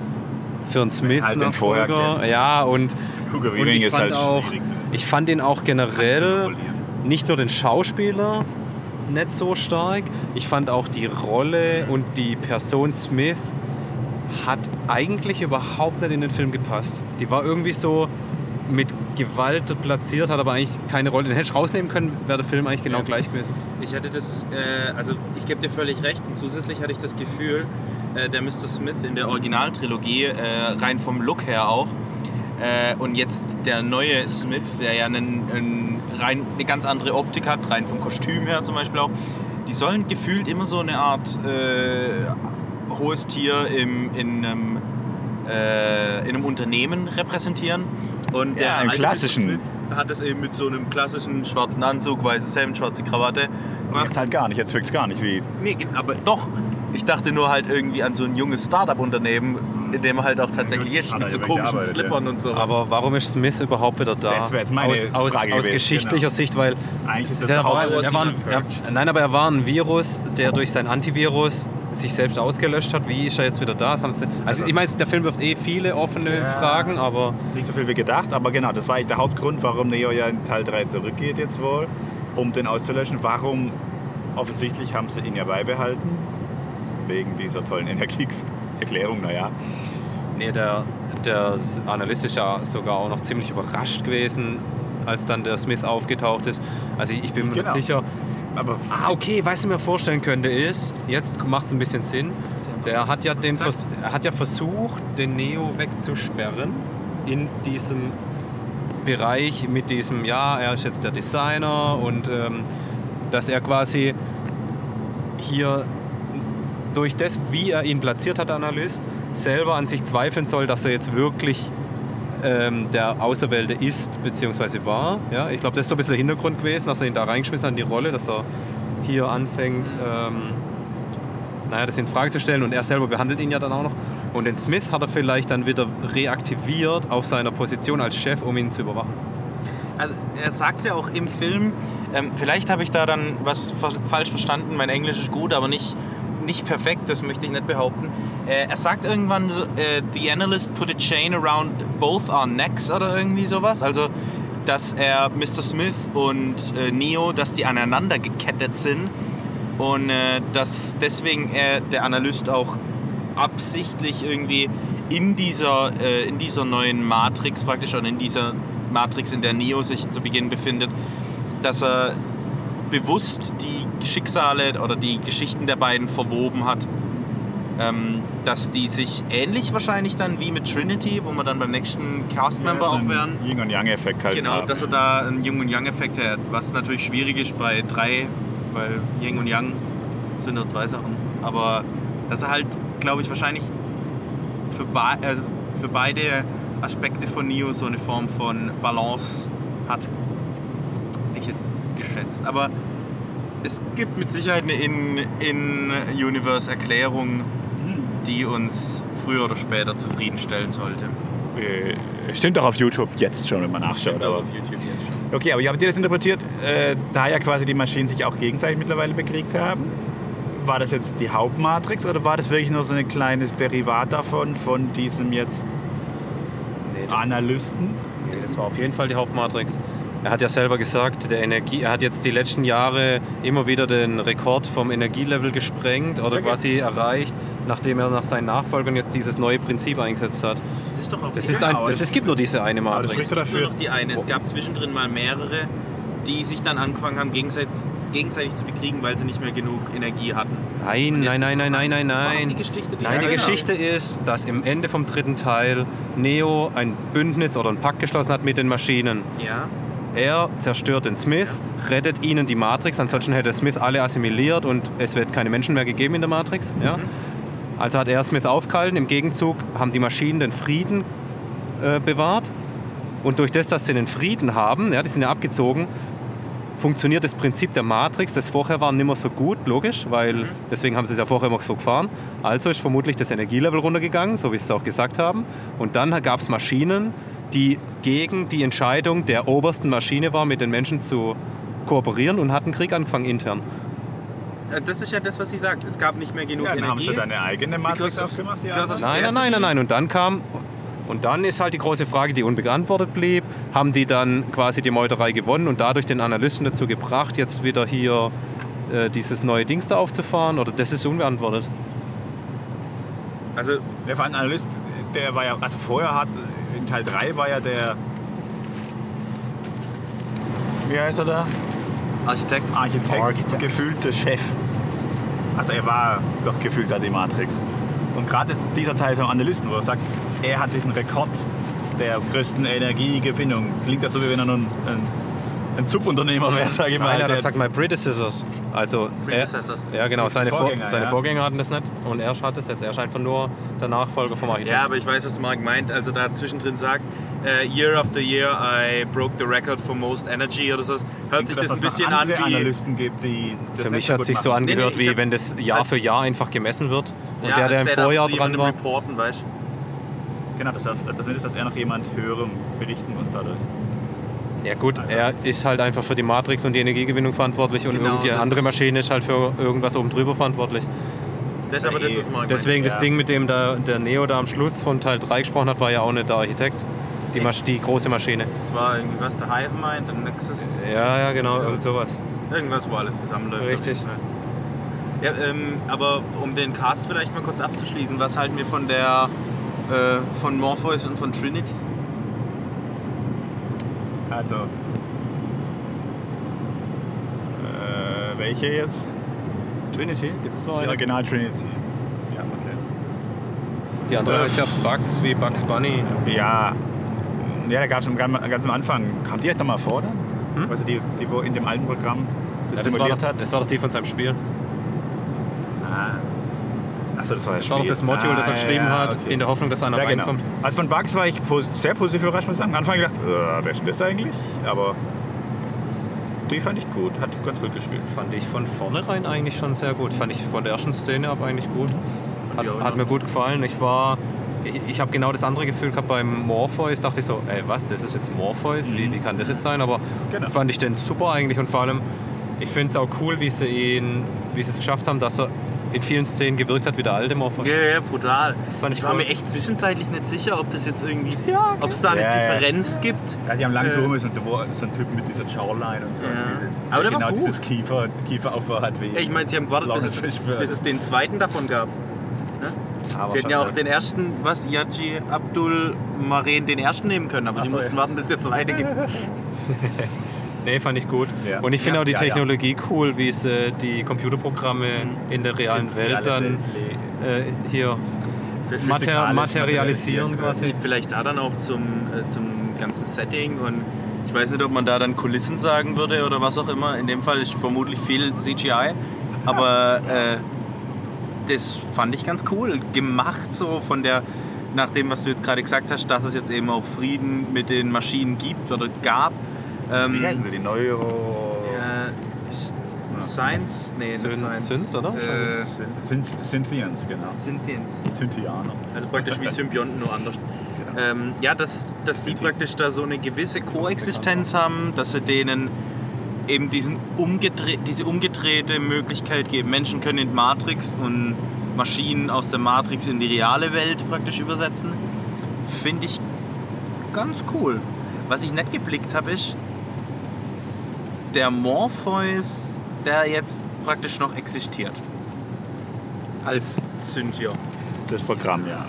für einen Smith. Halt den vorher. Ja, und Hugo Und ich ist fand halt auch- ich fand ihn auch generell nicht nur den Schauspieler nicht so stark, ich fand auch die Rolle und die Person Smith hat eigentlich überhaupt nicht in den Film gepasst. Die war irgendwie so mit Gewalt platziert, hat aber eigentlich keine Rolle. Den hätte ich rausnehmen können, wäre der Film eigentlich genau Ja. gleich gewesen. Ich hatte das, äh, also ich gebe dir völlig recht und zusätzlich hatte ich das Gefühl, äh, der Mr. Smith in der Originaltrilogie, äh, rein vom Look her auch, äh, und jetzt der neue Smith, der ja einen, einen, rein, eine ganz andere Optik hat, rein vom Kostüm her zum Beispiel auch, die sollen gefühlt immer so eine Art äh, hohes Tier im, in, einem, äh, in einem Unternehmen repräsentieren. Und Ja, im alte klassischen. Smith hat es eben mit so einem klassischen schwarzen Anzug, weißes Hemd, schwarze Krawatte gemacht. Jetzt halt gar nicht, jetzt wirkt es gar nicht wie. Nee, aber doch. Ich dachte nur halt irgendwie an so ein junges Startup-Unternehmen, in dem er halt auch tatsächlich ist, mit so komischen gearbeitet, Slippern und so. Aber warum ist Smith überhaupt wieder da? Das wäre jetzt meine aus, aus, Frage aus gewesen, geschichtlicher genau. Sicht, weil Eigentlich ist das Der der war, er war ein, er, nein, aber er war ein Virus, der durch sein Antivirus sich selbst ausgelöscht hat. Wie ist er jetzt wieder da? Das haben sie, also ich meine, der Film wirft eh viele offene Ja. Fragen, aber nicht so viel wie gedacht, aber genau, das war eigentlich der Hauptgrund, warum Neo ja in Teil 3 zurückgeht jetzt wohl, um den auszulöschen. Warum? Offensichtlich haben sie ihn ja beibehalten, wegen dieser tollen Energieerklärung, naja. nee, der, der Analyst ist ja sogar auch noch ziemlich überrascht gewesen, als dann der Smith aufgetaucht ist. Also ich bin mir Genau. nicht sicher. Aber Ah, okay, was ich mir vorstellen könnte ist, jetzt macht es ein bisschen Sinn, der hat ja, den Vers er hat ja versucht, den Neo wegzusperren in diesem Bereich mit diesem, ja, er ist jetzt der Designer und ähm, dass er quasi hier durch das, wie er ihn platziert hat, Analyst, selber an sich zweifeln soll, dass er jetzt wirklich ähm, der Auserwählte ist bzw. war. Ja, ich glaube, das ist so ein bisschen der Hintergrund gewesen, dass er ihn da reingeschmissen hat in die Rolle, dass er hier anfängt, ähm, naja, das in Frage zu stellen und er selber behandelt ihn ja dann auch noch. Und den Smith hat er vielleicht dann wieder reaktiviert auf seiner Position als Chef, um ihn zu überwachen. Also er sagt ja auch im Film, ähm, vielleicht habe ich da dann was fa falsch verstanden, mein Englisch ist gut, aber nicht, nicht perfekt, das möchte ich nicht behaupten. Äh, er sagt irgendwann, äh, the analyst put a chain around both our necks oder irgendwie sowas. Also, dass er Mr. Smith und äh, Neo, dass die aneinander gekettet sind und dass deswegen er, der Analyst auch absichtlich irgendwie in dieser, in dieser neuen Matrix praktisch und in dieser Matrix, in der Neo sich zu Beginn befindet, dass er bewusst die Schicksale oder die Geschichten der beiden verwoben hat. Ähm, dass die sich ähnlich wahrscheinlich dann wie mit Trinity, wo wir dann beim nächsten Cast-Member so auch wären. Yin und Yang-Effekt halt Genau, haben. dass er da einen Yin und Yang-Effekt hat, was natürlich schwierig ist bei drei, weil Yin und Yang sind nur zwei Sachen. Aber dass er halt, glaube ich, wahrscheinlich für, be also für beide Aspekte von Neo so eine Form von Balance hat. Ich jetzt geschätzt. Aber es gibt mit Sicherheit eine In-Universe-Erklärung, die uns früher oder später zufriedenstellen sollte. Äh, Stimmt doch auf YouTube jetzt schon, wenn man nachschaut. Aber Aber auf YouTube jetzt schon. okay, aber wie habt ihr das interpretiert? Äh, da ja quasi die Maschinen sich auch gegenseitig mittlerweile bekriegt haben, war das jetzt die Hauptmatrix oder war das wirklich nur so ein kleines Derivat davon, von diesem jetzt Nee, Analysten? Nee, das war auf jeden Fall die Hauptmatrix. Er hat ja selber gesagt, der Energie, er hat jetzt die letzten Jahre immer wieder den Rekord vom Energielevel gesprengt oder Okay. quasi erreicht, nachdem er nach seinen Nachfolgern jetzt dieses neue Prinzip eingesetzt hat. Das ist doch auch Das ist ein, das, es gibt nur diese eine Matrix. spricht doch nur noch die eine. Es gab zwischendrin mal mehrere, die sich dann angefangen haben, gegenseitig, gegenseitig zu bekriegen, weil sie nicht mehr genug Energie hatten. Nein, nein, nein, nein, nein, nein, nein. die Geschichte, die Nein, die genau. Geschichte ist, dass im Ende vom dritten Teil Neo ein Bündnis oder ein Pakt geschlossen hat mit den Maschinen. Ja, Er zerstört den Smith, rettet ihnen die Matrix, ansonsten hätte Smith alle assimiliert und es wird keine Menschen mehr gegeben in der Matrix. Ja? Mhm. Also hat er Smith aufgehalten, im Gegenzug haben die Maschinen den Frieden äh, bewahrt und durch das, dass sie den Frieden haben, ja, die sind ja abgezogen, funktioniert das Prinzip der Matrix, das vorher war, nicht mehr so gut, logisch, weil Mhm. deswegen haben sie es ja vorher immer so gefahren. Also ist vermutlich das Energielevel runtergegangen, so wie sie es auch gesagt haben. Und dann gab es Maschinen, die gegen die Entscheidung der obersten Maschine war, mit den Menschen zu kooperieren und hatten Krieg angefangen intern. Äh, das ist ja das, was sie sagt. Es gab nicht mehr genug Ja, dann haben Energie. sie deine eigene Matrix aufgemacht, anderen? Nein, nein, nein, nein, nein. Und dann kam, und dann ist halt die große Frage, die unbeantwortet blieb, haben die dann quasi die Meuterei gewonnen und dadurch den Analysten dazu gebracht, jetzt wieder hier äh, dieses neue Dings da aufzufahren? Oder das ist unbeantwortet? Also, Der war ein Analyst, der war ja, also vorher hat, in Teil 3 war ja der, wie heißt er da? Architekt. Architekt, Architekt. gefühlte Chef. Also er war doch gefühlt da die Matrix. Und gerade ist dieser Teil vom Analysten, wo er sagt, er hat diesen Rekord der größten Energiegewinnung. Klingt das so, wie wenn er nun ein, ein Subunternehmer wäre, sage ich mal. Nein, er gesagt, my predecessors. Also, er, Predecessors. ja genau, seine, Vor Vorgänger, seine ja. Vorgänger hatten das nicht und er hat das jetzt. Er ist einfach nur der Nachfolger vom Architekten. Ja, aber ich weiß, was Mark meint. Also da zwischendrin sagt, äh, Year after Year I broke the record for most energy oder so. Hört sich das ein bisschen an wie... Analysten gibt, die das Für mich hat sich so machen. Nee, nee, angehört, wie wenn das Jahr als- für Jahr einfach gemessen wird. Und Ja, der, der im Vorjahr dran war. Reporten, weißt Genau, das heißt, das ist, dass er noch jemand höherem berichten muss dadurch. Ja gut, er ist halt einfach für die Matrix und die Energiegewinnung verantwortlich und Genau, das andere ist- Maschine ist halt für irgendwas oben drüber verantwortlich. Das ist aber das, was Mark Deswegen ja. das Ding, mit dem der, der Neo da am Schluss von Teil 3 gesprochen hat, war ja auch nicht der Architekt. Die, Masch die große Maschine. Das war irgendwie was, der Hive meint, der Nexus. Ja, ja, genau, irgend sowas. Irgendwas, wo alles zusammenläuft. Richtig. auf jeden Fall. Ja, ähm, aber um den Cast vielleicht mal kurz abzuschließen, was halten wir von der äh, von Morpheus und von Trinity? Also. Äh, welche jetzt? Trinity? Gibt es noch Die eine? Original Trinity. Ja, okay. Die andere heißt ja Bugs wie Bugs Bunny. Ja, ja da gab es schon ganz, am Anfang. Kam die jetzt nochmal vor dann? Hm? Also die, die wo in dem alten Programm das, Ja, das, war simuliert doch, hat? das war doch die von seinem Spiel. Achso, das war Das war doch das Module, das er Ah, geschrieben ja, hat, okay. in der Hoffnung, dass einer Ja, genau. reinkommt. Also von Bugs war ich sehr positiv überrascht, muss ich sagen. Am Anfang gedacht, äh, wer ist denn das eigentlich? Aber die fand ich gut, hat ganz gut gespielt. Fand ich von vornherein eigentlich schon sehr gut. Fand ich von der ersten Szene ab eigentlich gut. Hat, ich auch hat mir gut gefallen. Ich war. Ich, ich habe genau das andere Gefühl gehabt beim Morpheus. Dachte ich so, ey, was, das ist jetzt Morpheus? Wie, wie kann das jetzt sein? Aber Genau. fand ich den super eigentlich und vor allem, ich finde es auch cool, wie sie ihn, wie sie es geschafft haben, dass er in vielen Szenen gewirkt hat wie der alte Morpheus. Ja, ja, brutal. Das fand ich Ich war cool. mir echt zwischenzeitlich nicht sicher, ob das jetzt irgendwie, Ja, ob es da eine Ja, ja. Differenz gibt. Ja, die haben lange Äh. so rum, so ein so ein Typ mit dieser Jawline und so. Ja. Diese- Aber der war genau gut. dieses Kiefer, Kieferaufbau hat wie. Ja, ich meine, sie haben gewartet, bis es, bis es den zweiten davon gab. Ne? Aber Sie hätten ja auch den ersten, was, Yaji Abdul Maren den ersten nehmen können, aber Ach sie so, mussten ja. warten, bis der zweite gibt. Nee, fand ich gut. Ja. Und ich finde Ja, auch die ja. Technologie cool, wie sie die Computerprogramme Mhm. in der realen Ins Welt reale dann Welt äh, hier mater materialisieren quasi. Vielleicht da dann auch zum, äh, zum ganzen Setting und ich weiß nicht, ob man da dann Kulissen sagen würde oder was auch immer. In dem Fall ist vermutlich viel CGI, aber äh, das fand ich ganz cool. Gemacht so von der, nach dem, was du jetzt gerade gesagt hast, dass es jetzt eben auch Frieden mit den Maschinen gibt oder gab. Ähm, Wie heißen sie? Die Neuro. äh, Science? Nee, nicht Syn- Science. Synths, oder? Äh, Synth- Synthians, genau. Synthians. Die Synthianer. Also praktisch wie Symbionten, nur anders. Genau. Ähm, ja, dass, dass die praktisch da so eine gewisse Koexistenz haben, dass sie denen eben diesen umgedre diese umgedrehte Möglichkeit geben. Menschen können in Matrix und Maschinen aus der Matrix in die reale Welt praktisch übersetzen. Finde ich ganz cool. Was ich nicht geblickt habe, ist der Morpheus, der jetzt praktisch noch existiert. Als Synthio. Das Programm, ja.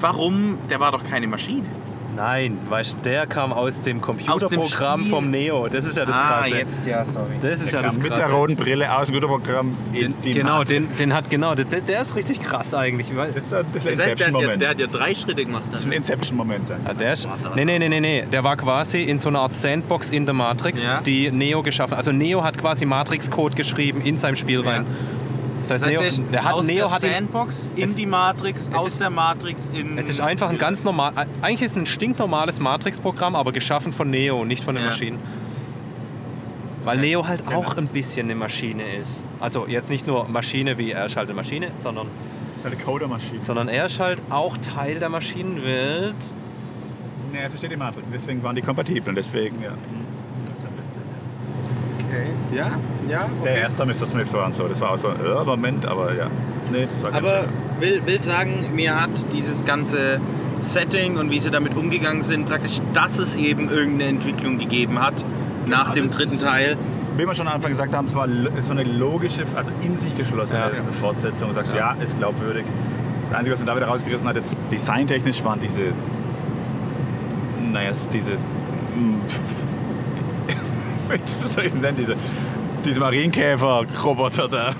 Warum? Der war doch keine Maschine. Nein, weißt der kam aus dem Computerprogramm Spiel. vom Neo. Das ist ja das ah, Krasse. jetzt, ja, sorry. Das ist Der ja das kam mit Krasse. der roten Brille aus dem Computerprogramm in die genau, den, den hat genau, der, der ist richtig krass eigentlich. weil- Das ist ein bisschen Das heißt, der, hat ja, Inception-Moment. der hat ja drei Schritte gemacht. Das ist ein Dann. Inception-Moment. dann. Ja, der ist, nee, nee, nee, nee, nee. Der war quasi in so einer Art Sandbox in der Matrix, Ja. die Neo geschaffen hat. Also Neo hat quasi Matrix-Code geschrieben in seinem Spiel Ja. rein. Heißt, Das heißt, Neo, der hat, aus Neo der hat Sandbox in Es- die Matrix, aus ist- der Matrix in. Es ist einfach ein ganz normal, eigentlich ist es ein stinknormales Matrix-Programm, aber geschaffen von Neo, nicht von den Ja. Maschinen. Weil Neo halt Genau. auch ein bisschen eine Maschine ist. Also jetzt nicht nur Maschine wie er ist halt eine Maschine, sondern, Das ist eine Coder-Maschine. sondern er ist halt auch Teil der Maschinenwelt. Nee, er versteht die Matrix. Deswegen waren die kompatibel. Und deswegen, ja. Okay. Ja, ja. Der erste Mr. Smith war und so. Das war auch so ein äh, Moment, aber ja. Nee, das war ganz Aber schön. will, will sagen, mir hat dieses ganze Setting und wie sie damit umgegangen sind, praktisch, dass es eben irgendeine Entwicklung gegeben hat nach dem das dritten Teil. Wie wir schon am Anfang gesagt haben, es war, es war eine logische, also in sich geschlossene Ja. Fortsetzung. Du sagst, ja. ist glaubwürdig. Das Einzige, was man da wieder rausgerissen hat, jetzt designtechnisch waren diese, naja, es- diese, mm, was soll ich denn nennen, diese, diese Marienkäfer-Roboter da.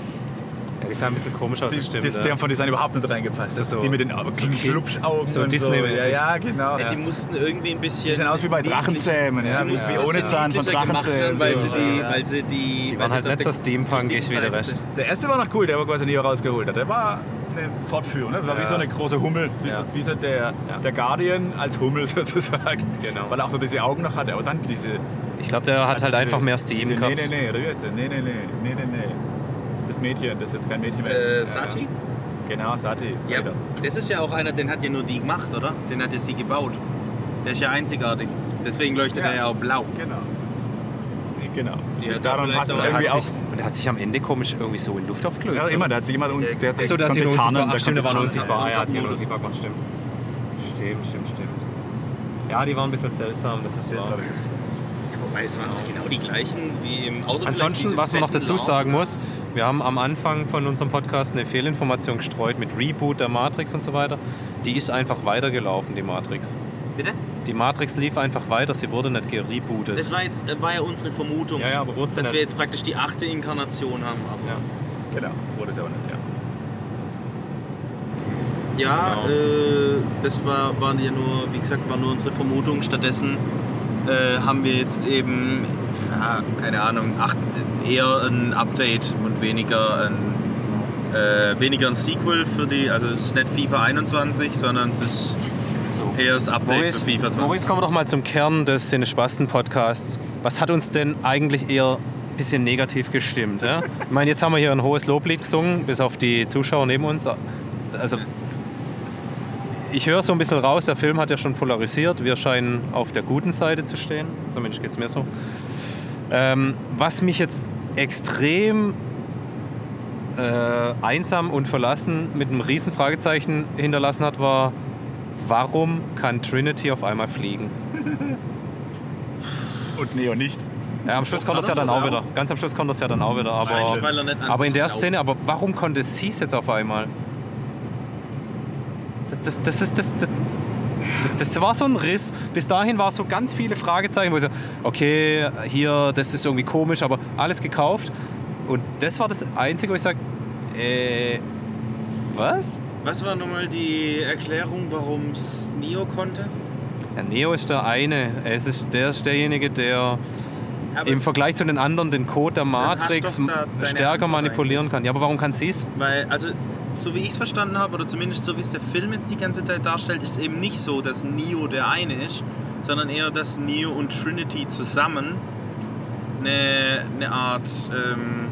Ja, die sah ein bisschen komisch aus, Die, das stimmt. das, ja. die haben von Design überhaupt nicht reingepasst. Das ist so- die mit den Au- so Flupschaugen so. Ja, ja, genau. Ja, die mussten irgendwie ein bisschen. Die sehen aus wie bei Drachenzähmen, ja, Die wie, mussten wie ohne Zahn von Drachenzähmen. Weil sie so. die, Ja. weil sie die, Die weil waren halt jetzt nicht auf so der steampunkig wie richtigen der erste war noch cool, der war quasi nie rausgeholt hat. Der war eine Fortführung. Ne? Das war wie Ja. so eine große Hummel, wie, Ja. so, wie so der, der Guardian als Hummel sozusagen. Genau. Weil er auch nur diese Augen noch hatte. Aber dann diese. Ich glaube, der hat halt diese- einfach mehr Steam gehabt. Nee, nee, nee, wie? Nee, nee, nee, nee, nee, nee. Das Mädchen, das ist jetzt kein Mädchen mehr. Äh. Sati? Ja, Genau, Sati. Ja, das ist ja auch einer, den hat ja nur die gemacht, oder? Den hat ja sie gebaut. Der ist ja einzigartig. Deswegen leuchtet Ja. er ja auch blau. Genau. Genau. Ja, da Darum vielleicht passt es irgendwie hat auch. sich, und der hat sich am Ende komisch irgendwie so in Luft aufgelöst. Ja, immer, der hat sich immer. Der, der, Ach Achso, der hat konnte sich sich tarnen. der war konnte sich unsichtbar. Ja, hat sich Modus. unsichtbar gemacht, stimmt. Stimmt, stimmt, stimmt. Ja, die waren ein bisschen seltsam, das ist wahr. Ja, wobei es waren auch genau die gleichen wie im Außer Ansonsten, was man noch dazu sagen muss, wir haben am Anfang von unserem Podcast eine Fehlinformation gestreut mit Reboot der Matrix und so weiter. Die ist einfach weitergelaufen, die Matrix. Bitte? Die Matrix lief einfach weiter, sie wurde nicht gerebootet. Das war, jetzt, äh, war ja unsere Vermutung, ja, ja, aber wurde dass wir nicht. jetzt praktisch die achte Inkarnation haben. Aber Ja. Genau, wurde es aber nicht, ja. Ja, Genau. äh, das war, waren ja nur, wie gesagt, war nur unsere Vermutung. Stattdessen äh, haben wir jetzt eben, ja, keine Ahnung, acht, eher ein Update und weniger ein äh, weniger ein Sequel für die, also es ist nicht FIFA 21, sondern es ist eher das Update Maurice, für FIFA 20. Maurice, kommen wir doch mal zum Kern des Cinespasten-Podcasts. Was hat uns denn eigentlich eher ein bisschen negativ gestimmt? Ja? Ich meine, jetzt haben wir hier ein hohes Loblied gesungen, bis auf die Zuschauer neben uns. Also, ich höre so ein bisschen raus, der Film hat ja schon polarisiert. Wir scheinen auf der guten Seite zu stehen. Zumindest geht es mir so. Ähm, was mich jetzt extrem äh, einsam und verlassen mit einem riesen Fragezeichen hinterlassen hat, war, warum kann Trinity auf einmal fliegen? Und Neo nicht. Ja, am Schluss kommt das ja dann auch wieder. Ganz am Schluss kommt das ja dann auch wieder. Aber, er aber in der. Szene, aber warum konnte sie es jetzt auf einmal? Das, das, ist das, das, das, war so ein Riss. Bis dahin war es so ganz viele Fragezeichen, wo ich so, okay, hier, das ist irgendwie komisch, aber alles gekauft. Und das war das Einzige, wo ich sage, äh, was? Was war nochmal die Erklärung, warum es Neo konnte? Ja, Neo ist der eine. Es ist, der ist derjenige, der Aber im Vergleich zu den anderen den Code der Matrix stärker manipulieren kann. Ja, aber warum kann sie es? Weil, also, so wie ich es verstanden habe, oder zumindest so wie es der Film jetzt die ganze Zeit darstellt, ist eben nicht so, dass Neo der eine ist, sondern eher, dass Neo und Trinity zusammen eine, eine Art, ähm,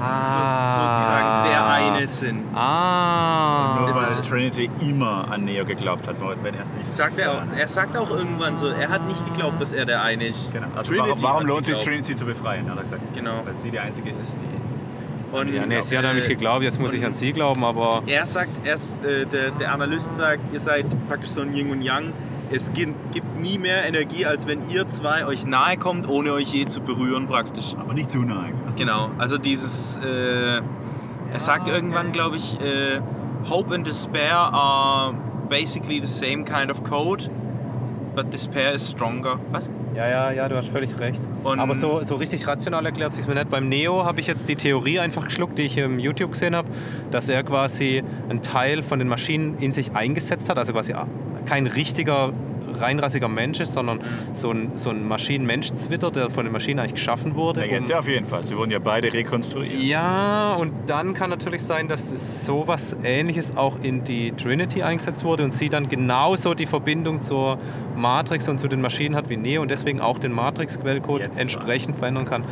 so, sozusagen der eine sind. Ah. Nur Das weil ist- Trinity immer an Neo geglaubt hat, wenn er es nicht Sagt er, er sagt auch irgendwann so, er hat nicht geglaubt, dass er der eine ist. Genau. Also warum, warum lohnt sich. Trinity zu befreien? Hat er gesagt. Genau. Weil sie die einzige ist, die. Und, Ja, nee, sie hat an mich äh, geglaubt, jetzt muss ich an sie glauben, aber Er sagt, erst, äh, der, der Analyst sagt, ihr seid praktisch so ein Yin und Yang. Es gibt, gibt nie mehr Energie, als wenn ihr zwei euch nahe kommt, ohne euch je zu berühren praktisch. Aber nicht zu nahe. Genau, also dieses, äh, er sagt Ah, irgendwann, glaube ich, äh, Hope and Despair are basically the same kind of code, but Despair is stronger. Was? Ja, ja, ja, du hast völlig recht. Und- Aber so, so richtig rational erklärt sich mir nicht. Beim Neo habe ich jetzt die Theorie einfach geschluckt, die ich im YouTube gesehen habe, dass er quasi einen Teil von den Maschinen in sich eingesetzt hat, also quasi kein richtiger reinrassiger Mensch ist, sondern so ein, so ein Maschinen-Mensch-Zwitter, der von den Maschinen eigentlich geschaffen wurde. Ja, jetzt um- ja auf jeden Fall. Sie wurden ja beide rekonstruiert. Ja, und dann kann natürlich sein, dass sowas ähnliches auch in die Trinity eingesetzt wurde und sie dann genauso die Verbindung zur Matrix und zu den Maschinen hat wie Neo und deswegen auch den Matrix-Quellcode entsprechend verändern kann.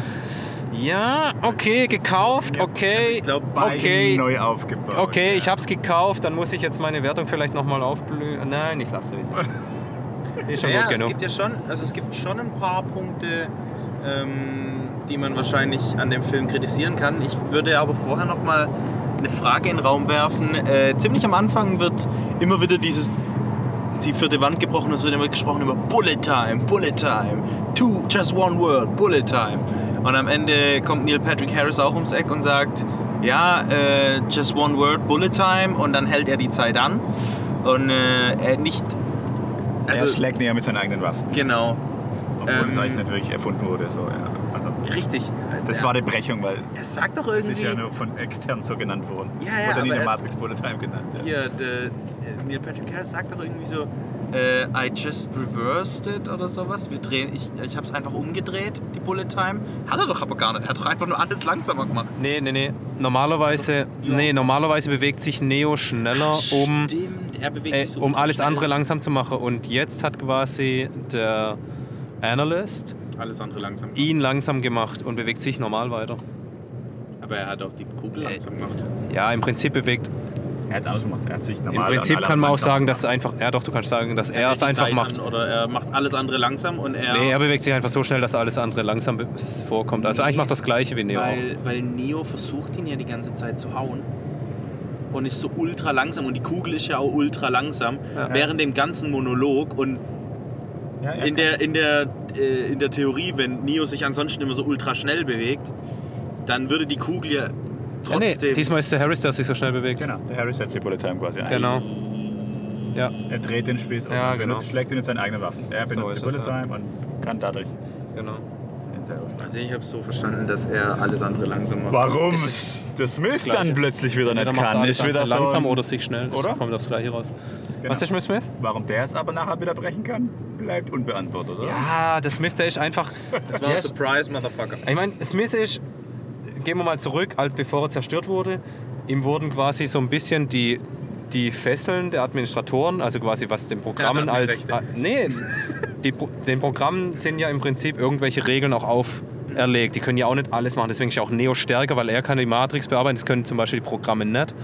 Ja, okay, gekauft, okay, ich glaub, Beide okay, neu aufgebaut. okay, ich habe es gekauft, dann muss ich jetzt meine Wertung vielleicht nochmal aufblühen. Nein, ich lasse es. Ist schon ja, gut es genug. gibt ja schon, also es gibt schon ein paar Punkte, ähm, die man wahrscheinlich an dem Film kritisieren kann. Ich würde aber vorher noch mal eine Frage in den Raum werfen. Äh, ziemlich am Anfang wird immer wieder dieses die vierte Wand gebrochen und es wird immer gesprochen über Bullet Time, Bullet Time, two, just one word, Bullet Time. Und am Ende kommt Neil Patrick Harris auch ums Eck und sagt, ja, äh, just one word, Bullet Time und dann hält er die Zeit an und äh, er nicht, er also schlägt näher mit seinen eigenen Waffen. genau, Obwohl Ähm, es eigentlich nicht wirklich erfunden wurde. So, ja. also, richtig. das er, war eine Brechung, weil er sagt doch es ist irgendwie, ja nur von extern so genannt worden. Ja, ja, Oder nie der er- Matrix Bullet Time genannt. Ja. hier, der, äh, Neil Patrick Harris sagt doch irgendwie so, äh, I just reversed it oder sowas. Wir drehen, ich, ich habe es einfach umgedreht, die Bullet Time. Hat er doch aber gar nicht. Er hat doch einfach nur alles langsamer gemacht. Nee, nee, nee. Normalerweise, Ja. nee, normalerweise bewegt sich Neo schneller, um Stimmt, er bewegt äh, sich so um alles schnell. andere langsam zu machen. Und jetzt hat quasi der Analyst Alles andere langsam. ihn langsam gemacht und bewegt sich normal weiter. Aber er hat auch die Kugel Äh, langsam gemacht. Ja, im Prinzip bewegt. Er hat es ausgemacht. Er hat sich Im normal Prinzip an alle kann man auch sagen, dass gemacht. einfach. Ja, doch, du kannst sagen, dass er hält es einfach Zeit macht. An, oder er macht alles andere langsam und er. Nee, er bewegt sich einfach so schnell, dass alles andere langsam vorkommt. Also eigentlich macht das Gleiche wie Neo. Weil, weil Neo versucht ihn ja die ganze Zeit zu hauen. Und ist so ultra langsam. Und die Kugel ist ja auch ultra langsam. Ja. Während dem ganzen Monolog. Und Ja, in der, in, der, äh, in der Theorie, wenn Neo sich ansonsten immer so ultra schnell bewegt, dann würde die Kugel ja Ja, nee, trotzdem. diesmal ist der Harris, der sich so schnell bewegt. Genau, der setzt die Bullet Time quasi. Genau. Ja, Er dreht den Spieß um Ja, und genau. benutzt, schlägt ihn mit seinen eigenen Waffen. Er So benutzt ist die Bullet. Time und kann dadurch genau. Also ich habe so verstanden, dass er alles andere langsam macht. Warum Es ist das Smith Gleiche. dann plötzlich wieder Entweder nicht kann, alles ist wieder einfach so langsam ein- oder sich schnell. Das Oder? kommt aufs Gleiche raus. Genau. Was ist mit Smith? Warum der es aber nachher wieder brechen kann, bleibt unbeantwortet, oder? Ja, der Smith, der ist einfach. Das der war ist, Surprise, Motherfucker. ich meine, Smith ist, gehen wir mal zurück, als bevor er zerstört wurde. ihm wurden quasi so ein bisschen die, die Fesseln der Administratoren, also quasi was den Programmen Ja, als. Ah, nee, die, Pro- den Programmen sind ja im Prinzip irgendwelche Regeln auch auferlegt. Die können ja auch nicht alles machen. Deswegen ist auch Neo stärker, weil er kann die Matrix bearbeiten. Das können zum Beispiel die Programme nicht.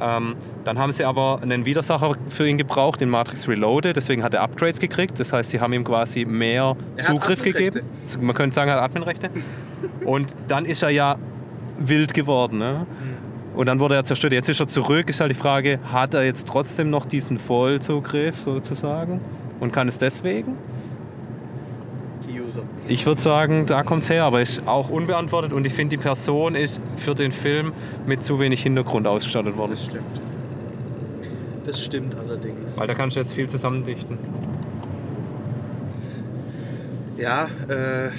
Ähm, dann haben sie aber einen Widersacher für ihn gebraucht, den Matrix Reloaded. Deswegen hat er Upgrades gekriegt. Das heißt, sie haben ihm quasi mehr Er Zugriff gegeben. Man könnte sagen, er hat Adminrechte. Und dann ist er ja wild geworden. Ne? Und dann wurde er zerstört. Jetzt ist er zurück. Ist halt die Frage, hat er jetzt trotzdem noch diesen Vollzugriff sozusagen? Und kann es deswegen? Ich würde sagen, da kommt es her, aber ist auch unbeantwortet. Und ich finde, die Person ist für den Film mit zu wenig Hintergrund ausgestattet worden. Das stimmt. Das stimmt allerdings. Weil da kannst du jetzt viel zusammendichten. Ja, äh,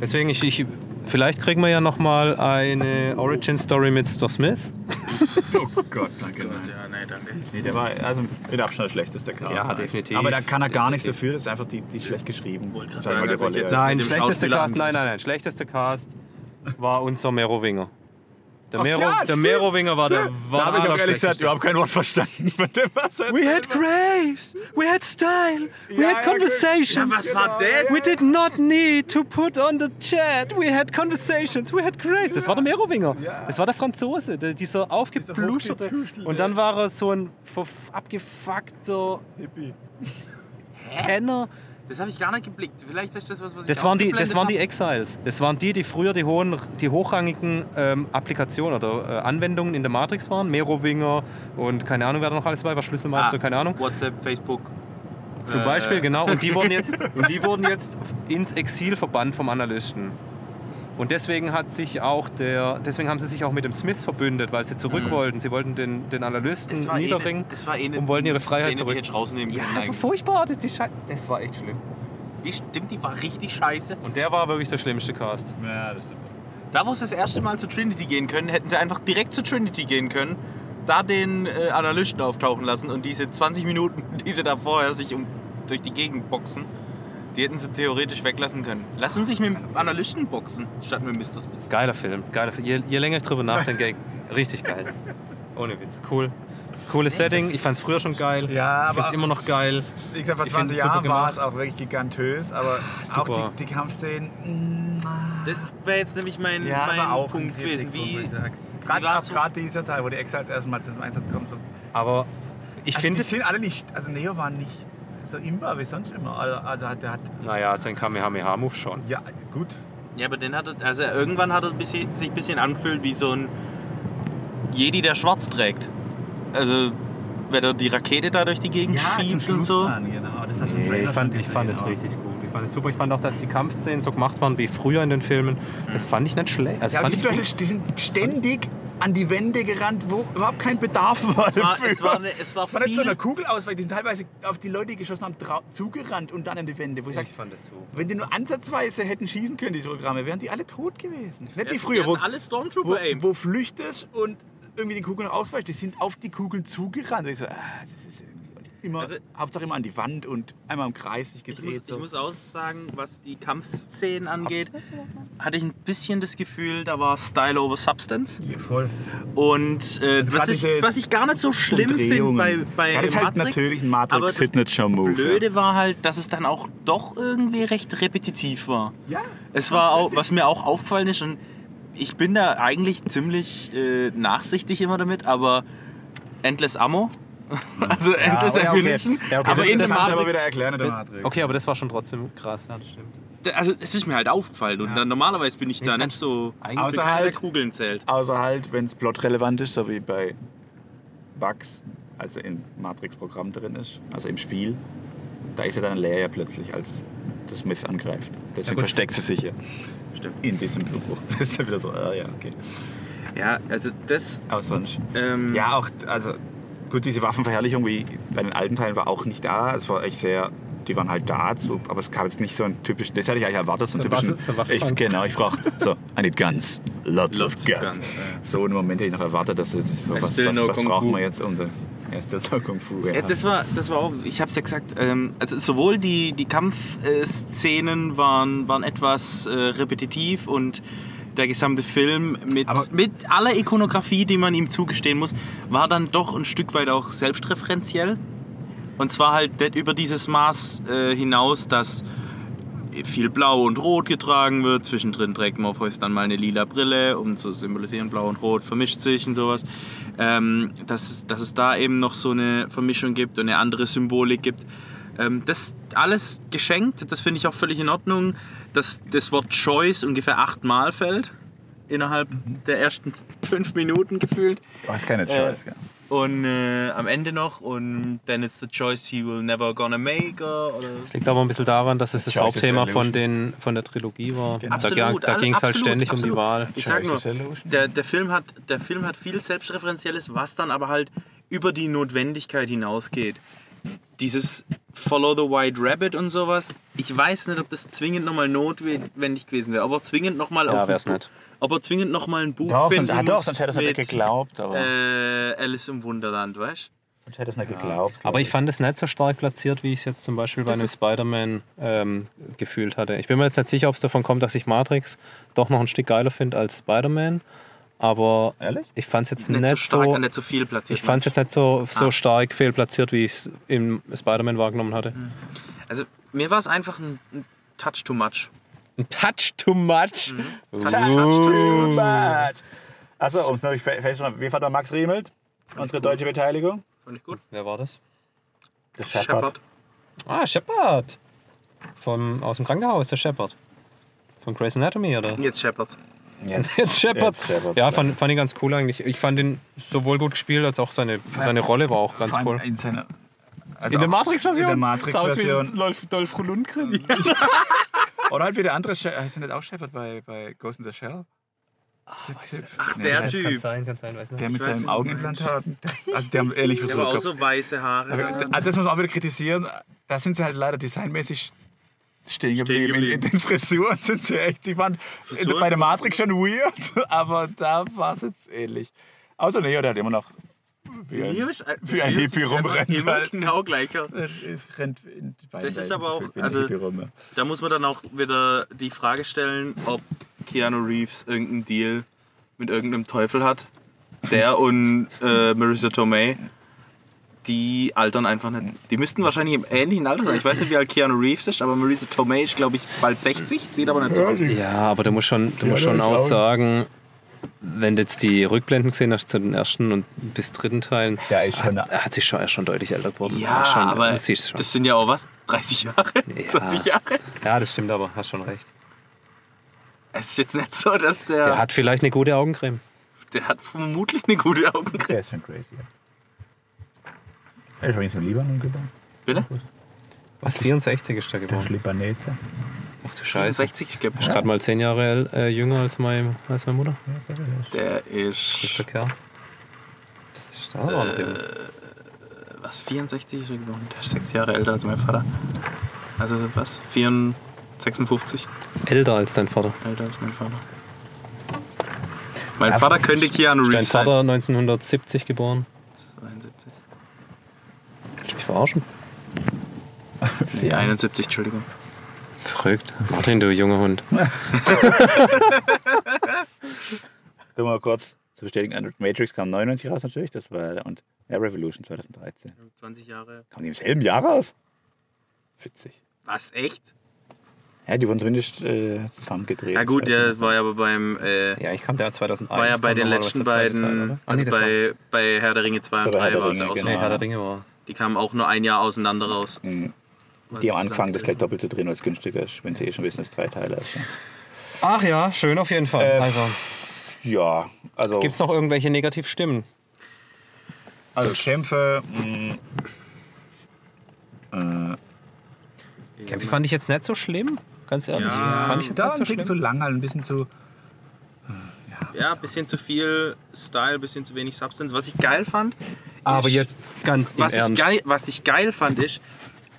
Deswegen, ich, ich, vielleicht kriegen wir ja noch mal eine Origin-Story mit Mr. Smith. Oh Gott, danke. Gott, nein. ja, nee, danke. Nee, der war also mit Abstand der schlechteste Cast. Ja, definitiv. Aber da kann er gar nichts dafür, das ist einfach die, die schlecht geschrieben. Sagen, die also Rolle, jetzt- ja. Nein, schlechteste Cast, nein, nein, nein. Schlechteste Cast war unser Merowinger. Der, Mero, ja, der. Merowinger war der Da habe ich auch ehrlich gesagt überhaupt kein Wort verstanden von dem, was er We had graves, we had style, we Ja, had ja, conversations. Ja, was war das? We did not need to put on the chat. We had conversations. We had grace. Das war der Merowinger. Das war der Franzose, der, dieser hochgetuschelte. Und dann war er so ein abgefuckter Hippie. Kenner. Das habe ich gar nicht geblickt. Vielleicht ist das was, was ich Das waren, die, das waren die. Exiles. Das waren die, die früher die, hohen, die hochrangigen ähm, Applikationen oder äh, Anwendungen in der Matrix waren. Merowinger und keine Ahnung, wer da noch alles dabei war, Schlüsselmeister, Ah, keine Ahnung. WhatsApp, Facebook. Zum Äh, Beispiel, genau. Und die wurden jetzt, und die wurden jetzt ins Exil verbannt vom Analysten. Und deswegen hat sich auch der, deswegen haben sie sich auch mit dem Smith verbündet, weil sie zurück Mhm. wollten. Sie wollten den, den Analysten Das war eh niederringen. eine- das war eh eine und wollten ihre Freiheit Szene, zurück. Die rausnehmen ja, das war furchtbar. Das, das war echt schlimm. die stimmt, die war richtig scheiße. Und der war wirklich der schlimmste Cast. Ja, das stimmt. Da, wo sie das erste Mal zu Trinity gehen können, hätten sie einfach direkt zu Trinity gehen können, da den äh, Analysten auftauchen lassen und diese 20 Minuten, die sie da vorher sich um, durch die Gegend boxen, die hätten sie theoretisch weglassen können. Lassen sich mit Analysten boxen, statt mit Mr. Smith. Geiler Film. Geiler Film. Je, je länger ich drüber nachdenke, richtig geil. Ohne Witz. Cool. Cooles Setting. Ich fand es früher schon geil. Ja, ich finde es immer noch geil. wie gesagt, vor ich find 20 es super Jahren war es gemacht. auch wirklich gigantös, aber super. auch die, die Kampfszenen. mm, Das wäre jetzt nämlich mein, ja, mein Punkt gewesen. Wie, Gerade so? gerade dieser Teil, wo die Exiles erstmal zum Einsatz kommen. Aber ich Also finde die es. sind alle nicht, also Neo war nicht so imbar wie sonst immer. Also also hat, der hat, Naja, sein Kamehameha-Move schon. ja gut, Ja, aber den hat er, also irgendwann hat er sich ein bisschen angefühlt wie so ein Jedi, der schwarz trägt. Also, wenn er die Rakete da durch die Gegend schiebt und so. Dann, genau. Das hast Nee, ich fand, ich fand es richtig gut. Ich fand es super. Ich fand auch, dass die Kampfszenen so gemacht waren wie früher in den Filmen. Das fand ich nicht schlecht. Das Ja, fand ich die sind ständig an die Wände gerannt, wo überhaupt kein Bedarf war. Es war, dafür. es war, eine, es war Es war nicht so eine Kugelausweich, die sind teilweise auf die Leute, die geschossen haben, zugerannt und dann an die Wände. Wo ich sag, ich fand es so. wenn die nur ansatzweise hätten schießen können, die Programme, wären die alle tot gewesen. Nicht wie Es früher, wo, alle wo, Stormtrooper aimen. wo flüchtest und irgendwie den Kugeln ausweichst. Die sind auf die Kugeln zugerannt. Ich so, ah, das ist irgendwie immer, Also- Hauptsache immer an die Wand und einmal im Kreis sich Ich gedreht. muss, ich so. muss auch sagen, was die Kampfszenen angeht, hatte ich ein bisschen das Gefühl, da war Style over Substance. Ja, voll. Und äh, Also was, ich, was ich gar nicht so schlimm finde bei, bei ja, das ist halt Matrix, natürlich ein aber das Matrix-Signature-Move. Blöde war halt, dass es dann auch doch irgendwie recht repetitiv war. Ja. Es war auch, was mir auch aufgefallen ist, und ich bin da eigentlich ziemlich äh, nachsichtig immer damit, aber Endless Ammo, also Endless ja, okay. Ammunition, Ja, okay, aber das- in das ich aber Matrix, wieder erklären in der Matrix. Okay, aber das war schon trotzdem krass. Ja, das stimmt. also es ist mir halt aufgefallen und Ja. dann normalerweise bin ich da nicht so, Eigentlich- ich bin Außer halt- Kugeln zählt. Außer halt, wenn es plotrelevant ist, so wie bei Bugs, also im Matrix-Programm drin ist, also im Spiel. Da ist ja dann Leia plötzlich, als der Smith angreift. Deswegen gut. versteckt sie sich hier Stimmt. in diesem Blutbuch. Das ist ja wieder so, ah ja, okay. Ja, also das, Aber sonst. ähm, Ja, auch, also gut, diese Waffenverherrlichung wie bei den alten Teilen war auch nicht da. Es war echt sehr, die waren halt da, so, aber es gab jetzt nicht so einen typischen, das hätte ich eigentlich erwartet, so ein typischen. Ich, genau, ich brauche so, I need guns, lots, Lots of guns. guns, ja. So einen Moment hätte ich noch erwartet, dass es so, I was, was, know was brauchen wir jetzt um den ja, still Kung Fu. Ja, das war, das war auch, ich habe es ja gesagt, ähm, also sowohl die, die Kampfszenen waren, waren etwas äh, repetitiv und der gesamte Film mit, mit aller Ikonografie, die man ihm zugestehen muss, war dann doch ein Stück weit auch selbstreferenziell. Und zwar halt nicht über dieses Maß äh, hinaus, dass viel Blau und Rot getragen wird. Zwischendrin trägt Morpheus dann mal eine lila Brille, um zu symbolisieren, Blau und Rot vermischt sich und sowas. Ähm, dass, dass es da eben noch so eine Vermischung gibt und eine andere Symbolik gibt. Ähm, das alles geschenkt, das finde ich auch völlig in Ordnung. Dass das Wort Choice ungefähr achtmal fällt. Innerhalb der ersten fünf Minuten gefühlt. Du hast keine Choice, gell? Und äh, am Ende noch und then it's the choice he will never gonna make Das liegt aber ein bisschen daran, dass es das Hauptthema von, den, von der Trilogie war. Genau. Da, Absolut, da alle- ging es halt absolut, ständig um die absolut. Wahl. Ich sag nur, der, der, Film hat, der Film hat viel Selbstreferenzielles, was dann aber halt über die Notwendigkeit hinausgeht. Dieses Follow the White Rabbit und sowas, ich weiß nicht, ob das zwingend nochmal notwendig gewesen wäre, aber zwingend nochmal Ja, auf wär's ein, nicht. ob er zwingend nochmal ein Buch Doch, finden sonst, ah, doch, sonst hätte er es nicht geglaubt. Aber, äh, Alice im Wunderland, weißt du? sonst hätte es nicht geglaubt. Aber ich fand es nicht so stark platziert, wie ich es jetzt zum Beispiel bei Das einem Spider-Man ähm, gefühlt hatte. Ich bin mir jetzt nicht sicher, ob es davon kommt, dass ich Matrix doch noch ein Stück geiler finde als Spider-Man. Aber Ehrlich? ich fand es jetzt Nicht, nicht, so stark, so. nicht so viel platziert. Ich fand es jetzt nicht so, so Ah. stark fehlplatziert, wie ich es im Spider-Man wahrgenommen hatte. Also mir war es einfach ein, ein Touch too much. Ein Touch too much. Mhm. Too much. Achso, um es noch festzuhalten, wie fand der Max Riemelt? Unsere deutsche Beteiligung? Fand ich gut. Wer war das? Der Shepard. Ah, Shepard. Vom, aus dem Krankenhaus, der Shepard. Von Grey's Anatomy, oder? Jetzt Shepard. Jetzt, Jetzt Shepard. Jetzt Shepard. Ja, fand, fand ich ganz cool eigentlich. Ich fand ihn sowohl gut gespielt, als auch seine, seine Rolle war auch ganz cool. In, seiner, also In der Matrix-Version? In der Matrix-Version. Dolph, Dolph Lundgren. Oder halt wie der andere, heißt der nicht auch Shepard bei, bei Ghost in the Shell? Der Typ. Ach, Nee, der Typ. Kann sein, kann sein, weiß nicht. Der mit seinem. Das- Also, der haben ehrlich Der war auch versucht. so weiße Haare. Also, das muss man auch wieder kritisieren. Da sind sie halt leider designmäßig stehen geblieben. In, in den Frisuren sind sie echt. Die waren Frisuren? bei der Matrix schon weird, aber da war es jetzt ähnlich. Außer Neo, der hat immer noch wie ein, Neo ist ein- wie ein Hippie rumrennt. Immer Halt. genau gleich aus. Äh, rennt in beiden Das ist aber auch- also- Hippie rum, ja. Da muss man dann auch wieder die Frage stellen, ob Keanu Reeves irgendeinen Deal mit irgendeinem Teufel hat. Der und äh, Marissa Tomei, die altern einfach nicht. Die müssten wahrscheinlich im ähnlichen Alter sein. Ich weiß nicht, wie alt Keanu Reeves ist, aber Marissa Tomei ist, glaube ich, bald 60. Sieht aber nicht so aus. Ja, aber du musst schon, du Ja, musst schon auch sagen, wenn du jetzt die Rückblenden gesehen hast zu den ersten und bis dritten Teilen, schon. hat, er hat sich schon, er schon deutlich älter geworden. Ja, schon, aber du siehst schon. das sind ja auch was? 30 Jahre? Ja. 20 Jahre? ja, das stimmt aber, hast schon recht. Es ist jetzt nicht so, dass der. Der hat vielleicht eine gute Augencreme. der hat vermutlich eine gute Augencreme. Der ist schon crazy. Ja. Er ist übrigens im Libanon geboren. Bitte? Was, 64 ist der Der ist? Libanese. Ach du Scheiße. 60, ich glaube. Ist gerade mal zehn Jahre äl- äh, jünger als, mein, als meine Mutter. Der ist ist. der Kerl. Das ist noch jung. Was? 64 ist er geworden? Der ist sechs Jahre älter als mein Vater. Also was? 54, 56 Älter als dein Vater. älter als mein Vater. Mein Ja, Vater könnte Keanu Ist dein Reeves Vater 1970 geboren? sein. 72. Willst du mich verarschen? Nee, 71, Entschuldigung. Verrückt. Martin, du junger Hund. Nur mal kurz zu bestätigen, Android Matrix kam 99 raus natürlich, das war und ja, Revolution 2013. 20 Jahre. Kam die im selben Jahr raus? Witzig. Was, echt? Ja, die wurden zumindest äh, zusammengedreht. Ja gut, weiß der war ja aber beim... Äh, Ja, ich kam der 2001. war ja bei den letzten zweite Teil, beiden... oder? Ah, Also nee, bei, bei Herr der Ringe 2 und Oder Herr 3 der war es auch so. Nee, genau. Herr der Ringe war. Die kamen auch nur ein Jahr auseinander raus. Mhm. Die am Anfang das gleich doppelt zu drehen, weil es günstiger ist, wenn sie eh schon wissen, dass es drei Teile ist. Ja, Ach ja, schön auf jeden Fall. Äh, also, ja also. gibt es noch irgendwelche Negativstimmen? also Kämpfe. Mh, äh, Kämpfe fand ich jetzt nicht so schlimm. Ganz ehrlich. Ja, fand ich jetzt da nicht so ein bisschen schlimm. zu lang, halt ein bisschen zu. Ja, ein bisschen zu viel Style, ein bisschen zu wenig Substance. Was ich geil fand. Aber ist- jetzt ganz im was ich, Ernst. geil, was ich geil fand, ist,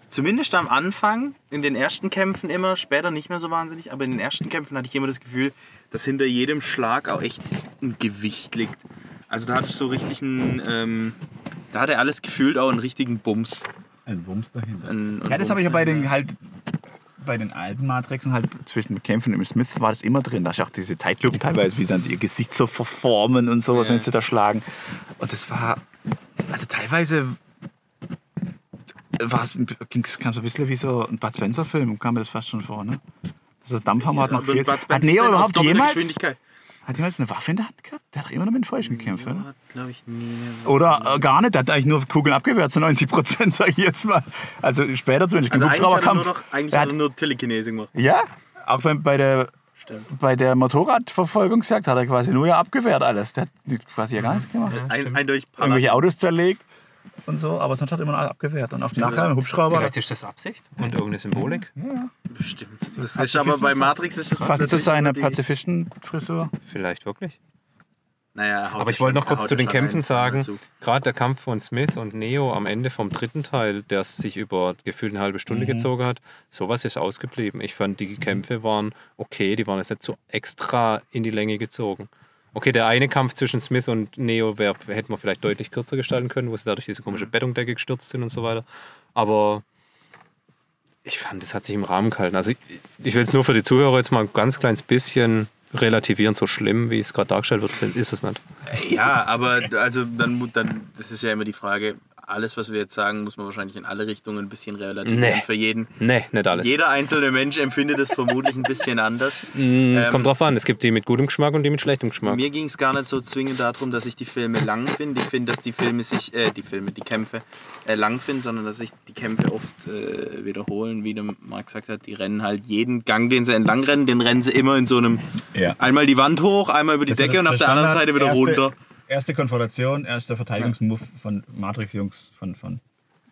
zumindest am Anfang, in den ersten Kämpfen immer, später nicht mehr so wahnsinnig, aber in den ersten Kämpfen hatte ich immer das Gefühl, dass hinter jedem Schlag auch echt ein Gewicht liegt. Also da hatte ich so richtig einen, ähm, da hatte alles gefühlt auch einen richtigen Bums. Ein Wumms dahinter. Ein, ein Ja, das habe ich ja Bums bei den halt bei den alten Matrixen halt zwischen Kämpfen und Smith war das immer drin. Da ist auch diese Zeitlupen teilweise, wie sie dann ihr Gesicht so verformen und sowas, Ja. wenn sie da schlagen. Und das war, also teilweise war es, kam so ein bisschen wie so ein Bud Spencer-Film, kam mir das fast schon vor, ne? So Dampfhammer hat noch gefehlt. Hat Neo überhaupt jemals, hat jemals eine Waffe in der Hand gehabt? Der hat doch immer nur mit den Fäusten gekämpft, oder? Glaube ich, nie. Oder äh, gar nicht, der hat eigentlich nur Kugeln abgewehrt, zu 90 Prozent, sag ich jetzt mal. Also später zumindest, Also im eigentlich hat er nur Hubschrauberkampf. noch eigentlich hat hat- er nur Telekinese gemacht. Ja, auch bei, bei der Stimmt. bei der Motorradverfolgungsjagd hat er quasi nur ja abgewehrt alles. Der hat quasi ja gar nichts gemacht. Ein, eindeutig Irgendwelche. Autos zerlegt und so, aber sonst hat er immer alles abgewehrt. Und auch Diese- nachher im Hubschrauber. Vielleicht ist das Absicht und irgendeine Symbolik. Bestimmt. Das ist aber bei Matrix ist das Passt zu seiner Pazifisten-Frisur. Vielleicht wirklich. Naja, er Aber ich wollte noch kurz zu den Kämpfen sagen, gerade der Kampf von Smith und Neo am Ende vom dritten Teil, der sich über gefühlt eine halbe Stunde Mhm. gezogen hat, sowas ist ausgeblieben. Ich fand, die Kämpfe waren okay, die waren jetzt nicht so extra in die Länge gezogen. Okay, der eine Kampf zwischen Smith und Neo wär, hätte man vielleicht deutlich kürzer gestalten können, wo sie dadurch diese komische Bettungdecke gestürzt sind und so weiter. Aber ich fand, es hat sich im Rahmen gehalten. Also ich, ich will es nur für die Zuhörer jetzt mal ein ganz kleines bisschen relativieren. So schlimm, wie es gerade dargestellt wird, ist es nicht. Ja, aber also dann, dann, das ist ja immer die Frage, alles, was wir jetzt sagen, muss man wahrscheinlich in alle Richtungen ein bisschen relativieren Nee. für jeden. Nee, nicht alles. Jeder einzelne Mensch empfindet es vermutlich ein bisschen anders. Mm, Es Ähm, kommt drauf an. Es gibt die mit gutem Geschmack und die mit schlechtem Geschmack. Mir ging es gar nicht so zwingend darum, dass ich die Filme lang finde. Ich finde, dass die Filme sich, äh, die Filme, die Kämpfe äh, lang finden, sondern dass sich die Kämpfe oft äh, wiederholen, wie der Marc gesagt hat. Die rennen halt jeden Gang, den sie entlang rennen, den rennen sie immer in so einem, Ja. einmal die Wand hoch, einmal über die Decke und auf der anderen Seite wieder runter. Erste Konfrontation, erster Verteidigungsmove von Matrix-Jungs, von, von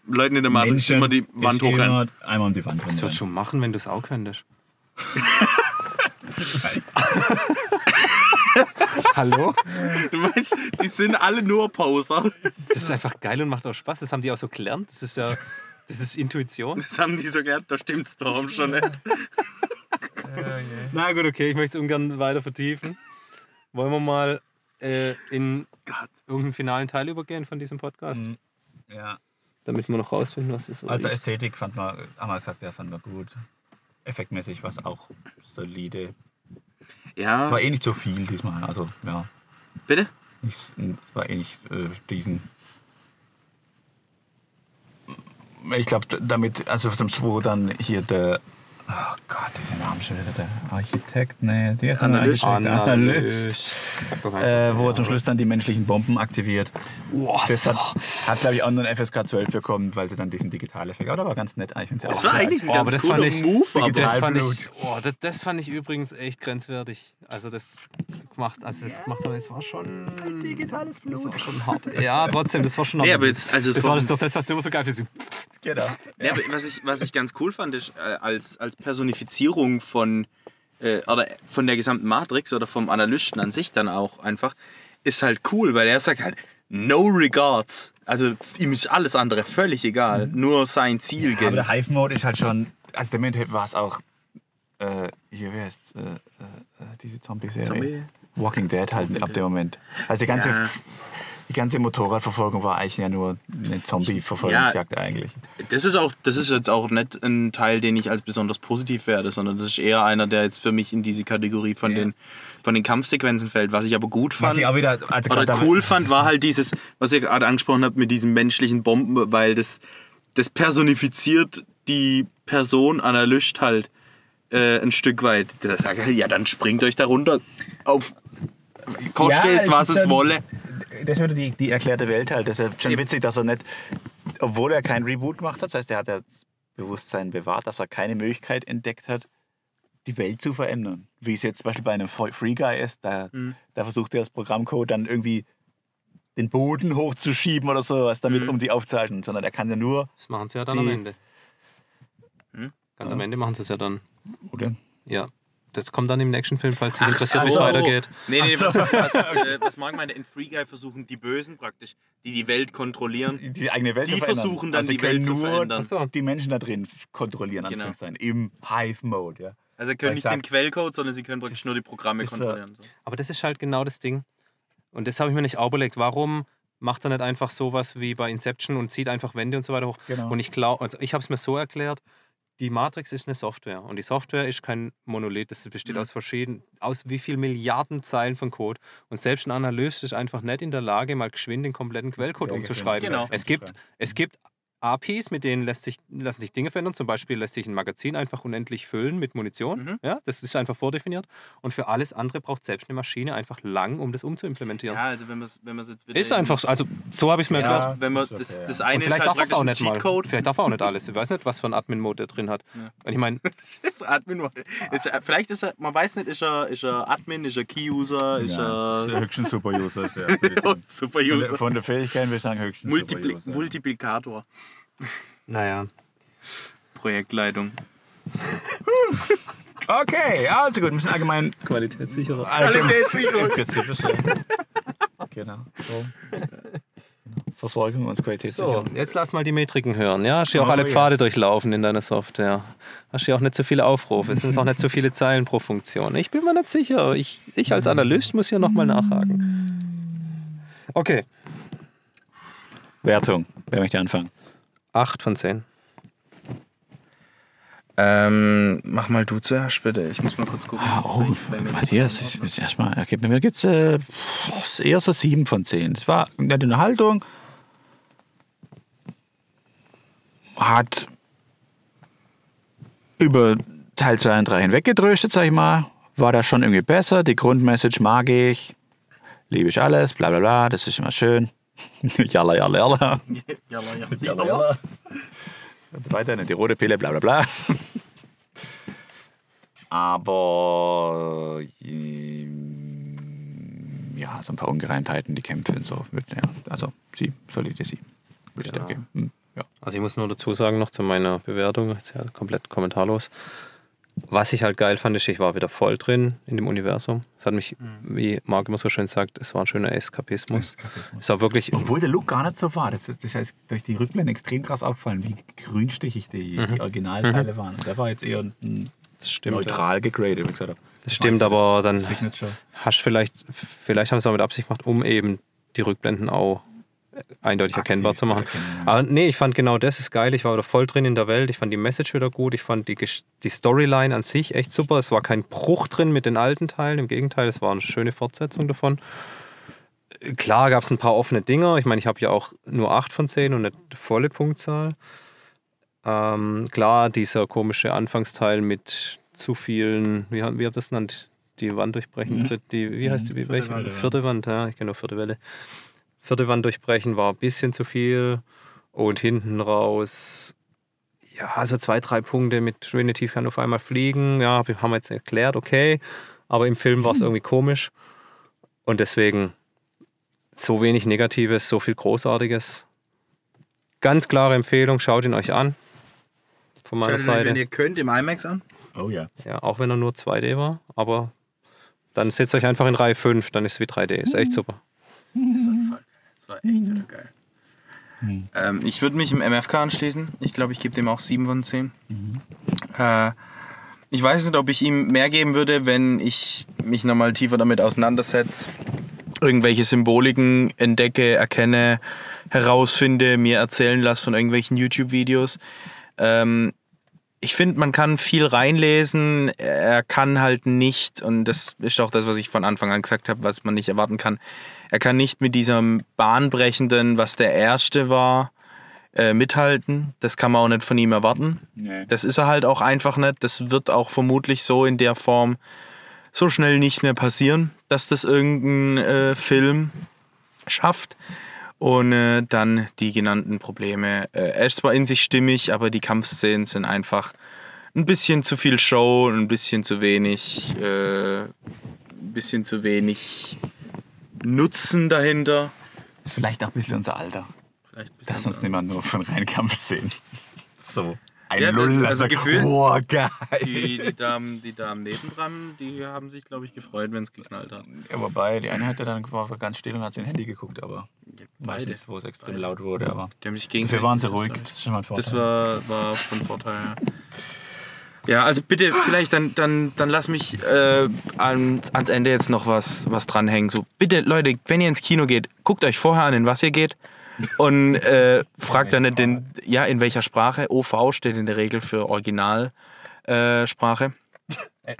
Leuten in der Matrix Menschen, immer die die Wand hochrennen. immer einmal um die Wand Das würdest rennen. du schon machen, wenn du es auch könntest. Hallo? Du weißt, die sind alle nur Poser. Das ist einfach geil und macht auch Spaß. Das haben die auch so gelernt. Das ist ja, das ist Intuition. Das haben die so gelernt, da stimmt's doch schon nicht. Na gut, okay, ich möchte es ungern weiter vertiefen. Wollen wir mal äh, in Gott. irgendeinen finalen Teil übergehen von diesem Podcast? Mhm. Ja. Damit wir noch rausfinden, was ist. Also Ästhetik fand man, haben wir gesagt, ja, fand man gut. Effektmäßig war es auch solide. Ja, War eh nicht so viel diesmal. Also ja, bitte? nicht, war eh nicht äh, diesen. Ich glaube, damit, also wo dann hier der. Oh Gott, dieser Name schon wieder, der Architekt, nee, der ist Analyst. Architekt, Analyst. Doch Äh, wo er zum Schluss dann die menschlichen Bomben aktiviert. Boah, Das hat, hat glaube ich, auch nur ein FSK 12 bekommen, weil sie dann diesen Digitaleffekt. Aber der war ganz nett eigentlich. Das war eigentlich ein Oh, ganz aber das cooler fand ich- Move. Aber das fand, Blut. ich, oh, das, das fand ich übrigens echt grenzwertig. Also das gemacht, als das gemacht haben, das war schon. digitales Das war schon hart. Ja, trotzdem, das war schon nee, hart. aber jetzt, also das war das doch das, was du immer so geil findest. Genau. Ja, aber was, ich, was ich ganz cool fand, ist äh, als, als Personifizierung von, äh, oder von der gesamten Matrix oder vom Analysten an sich dann auch einfach, ist halt cool, weil er sagt halt, no regards. Also ihm ist alles andere völlig egal, nur sein Ziel Aber der. Hive-Mode ist halt schon. Also der Moment war es auch. Äh, hier, wie heißt äh, äh, diese Zombie-Serie? Zombie? Walking Dead halt Walking ab Dead. dem Moment. Also die ganze, Ja. Die ganze Motorradverfolgung war eigentlich ja nur eine Zombie-Verfolgungsjagd eigentlich. Das ist auch, das ist jetzt auch nicht ein Teil, den ich als besonders positiv werde, sondern das ist eher einer, der jetzt für mich in diese Kategorie von, Ja. den, von den Kampfsequenzen fällt. Was ich aber gut fand. ich wieder, also oder cool fand, war halt dieses, was ihr gerade angesprochen habt mit diesen menschlichen Bomben, weil das, das personifiziert die Person Analyst halt äh, ein Stück weit. Da sagt er, ja, dann springt euch da runter auf koste Ja, es, was es wolle. Das ist wieder die, die erklärte Welt halt. Das ist ja schon witzig, dass er nicht, obwohl er kein Reboot gemacht hat, das heißt, er hat ja das Bewusstsein bewahrt, dass er keine Möglichkeit entdeckt hat, die Welt zu verändern. Wie es jetzt zum Beispiel bei einem Free Guy ist, da, Mhm. da versucht er das Programmcode dann irgendwie den Boden hochzuschieben oder sowas, damit, Mhm. um die aufzuhalten, sondern er kann ja nur, Das machen sie ja dann am Ende. Hm? Ganz Ja. am Ende machen sie es ja dann. oder? Ja. Das kommt dann im nächsten Film, falls dich interessiert, wie es weitergeht. Nee, nee, was, was, äh, was Marc meinte, in Free Guy versuchen die Bösen praktisch, die die Welt kontrollieren, Die eigene Welt die zu verändern. versuchen dann Also sie die Welt können zu nur verändern. Achso. die Menschen da drin kontrollieren, Genau. Im Hive-Mode. Ja. Also können ich nicht sag- den Quellcode, sondern sie können praktisch Das- nur die Programme das, äh, kontrollieren. So. Aber das ist halt genau das Ding. Und das habe ich mir nicht auch überlegt. Warum macht er nicht einfach sowas wie bei Inception und zieht einfach Wände und so weiter hoch? Genau. Und ich glaube, also ich habe es mir so erklärt, die Matrix ist eine Software und die Software ist kein Monolith, das besteht Mhm. aus verschiedenen, aus wie viel Milliarden Zeilen von Code und selbst ein Analyst ist einfach nicht in der Lage, mal geschwind den kompletten Quellcode Ja, umzuschreiben. genau. Es gibt, es gibt APIs, mit denen lässt sich, lassen sich Dinge verändern. Zum Beispiel lässt sich ein Magazin einfach unendlich füllen mit Munition. Mhm. Ja, das ist einfach vordefiniert. Und für alles andere braucht selbst eine Maschine einfach lang, um das umzuimplementieren. Ja, also wenn man es wenn man's jetzt wieder ist in- einfach so. Also so habe ich es mir Ja. erklärt. wenn man Ist okay, das, das Und eine ist vielleicht halt darf er es auch nicht mal. Vielleicht darf er auch nicht alles. Ich weiß nicht, was für ein Admin-Mode er drin hat. Ja. Und ich meine, Admin ist, er- vielleicht ist er, man weiß nicht, ist er, ist er Admin, ist er Key-User, ist Ja, er höchstens Super-User. ist der. Super Von der- User. Von der Fähigkeit, wir sagen höchstens Multipli Super-User. Multiplikator. Naja. Projektleitung. Okay, also gut, wir müssen allgemein Qualitätssicherer. Qualitätssicherung. Qualitätssicherung. genau. So. Genau. Versorgung und So, Qualitätssicherung. jetzt lass mal die Metriken hören. Ja, hast du auch Oh, alle yes. Pfade durchlaufen in deiner Software. Hast du auch nicht so viele Aufrufe. Es sind auch nicht so viele Zeilen pro Funktion. Ich bin mir nicht sicher. Ich, ich als Analyst muss hier nochmal nachhaken. Okay. Wertung. Wer möchte anfangen? 8 von 10. Ähm, mach mal du zuerst, bitte. Ich muss mal kurz gucken. Oh, Matthias, ich muss erstmal. Okay, bei mir gibt es äh, eher so 7 von 10. Es war eine nette Unterhaltung. Hat über Teil 2 und 3 hinweggedröstet, sag ich mal. War da schon irgendwie besser. Die Grundmessage mag ich. Liebe ich alles, bla bla bla. Das ist immer schön. jalla, jalla, jalla. Jalla, jalla, Jalla, weiter, die rote Pille, bla bla bla. Aber ähm, ja, so ein paar Ungereimtheiten, die Kämpfe und so. Mit, ja, also sie, solide sie. Würde ich Ja. da geben. Hm, ja. Also ich muss nur dazu sagen, noch zu meiner Bewertung, jetzt ja komplett kommentarlos. Was ich halt geil fand, ist, ich war wieder voll drin in dem Universum. Es hat mich, wie Marc immer so schön sagt, es war ein schöner Eskapismus. Es war wirklich, Obwohl der Look gar nicht so war. Das ist, das heißt, durch die Rückblende extrem krass aufgefallen, wie grünstichig die, Mhm. die Originalteile waren. Und der war jetzt eher ein stimmt. ja. neutral gegradet, wie gesagt habe. Das stimmt, aber das dann Signature. hast vielleicht, vielleicht haben sie es auch mit Absicht gemacht, um eben die Rückblenden auch eindeutig Aktiv erkennbar zu machen. erkennen, ja. Aber nee, ich fand genau das ist geil. Ich war wieder voll drin in der Welt. Ich fand die Message wieder gut. Ich fand die, die Storyline an sich echt super. Es war kein Bruch drin mit den alten Teilen. Im Gegenteil, es war eine schöne Fortsetzung davon. Klar gab es ein paar offene Dinger. Ich meine, ich habe ja auch nur 8 von 10 und die volle Punktzahl. Ähm, klar, dieser komische Anfangsteil mit zu vielen, wie, haben- wie habt ihr das genannt? Die Wand durchbrechen, Mhm. dritt, die, wie heißt die? Wie, Vierte welche? Wand. Vierte Wand, ja, ich kenne nur vierte Welle. Vierte Wand durchbrechen war ein bisschen zu viel und hinten raus, ja, also zwei, drei Punkte mit Trinity kann auf einmal fliegen, ja, wir haben wir jetzt erklärt, okay, aber im Film war es irgendwie komisch und deswegen so wenig Negatives, so viel Großartiges. Ganz klare Empfehlung, schaut ihn euch an. Von meiner Schaut Seite. wenn ihr könnt, im IMAX an. Oh ja. Ja, auch wenn er nur 2D war, aber dann setzt euch einfach in Reihe 5, dann ist es wie 3D. Ist echt super. Das war, voll, das war echt wieder geil. Hm. Ähm, ich würde mich im MFK anschließen. Ich glaube, ich gebe dem auch 7 von 10. Äh, ich weiß nicht, ob ich ihm mehr geben würde, wenn ich mich nochmal tiefer damit auseinandersetze, irgendwelche Symboliken entdecke, erkenne, herausfinde, mir erzählen lasse von irgendwelchen YouTube-Videos. Ähm, ich finde, man kann viel reinlesen. Er kann halt nicht, und das ist auch das, was ich von Anfang an gesagt habe, was man nicht erwarten kann. Er kann nicht mit diesem bahnbrechenden, was der erste war, äh, mithalten. Das kann man auch nicht von ihm erwarten. Nee. Das ist er halt auch einfach nicht. Das wird auch vermutlich so in der Form so schnell nicht mehr passieren, dass das irgendein äh, Film schafft. Und äh, dann die genannten Probleme. Äh, er ist zwar in sich stimmig, aber die Kampfszenen sind einfach ein bisschen zu viel Show, ein bisschen zu wenig, äh, ein bisschen zu wenig Nutzen dahinter. Vielleicht auch ein bisschen unser Alter. Vielleicht Dass uns niemand nur von Reinkampf sehen. So. Ein Ja, Lull, also gefühlt- Oh, geil. Die, die, Damen, die Damen nebendran, die haben sich, glaube ich, gefreut, wenn es geknallt hat. Ja, wobei, die eine hatte dann war ganz still und hat sein Handy geguckt, aber Beide. meistens, wo es extrem Beide. laut wurde, aber Die haben sich wir gegenseitig. waren sehr das ruhig. Das ist schon mal ein Vorteil. Das war, war von Vorteil, ja. Ja, also bitte, vielleicht dann, dann, dann lass mich äh, ans, ans Ende jetzt noch was, was dranhängen. So, bitte, Leute, wenn ihr ins Kino geht, guckt euch vorher an, in was ihr geht. und äh, fragt dann den, ja, in welcher Sprache. OV steht in der Regel für Originalsprache. Äh, Sprache.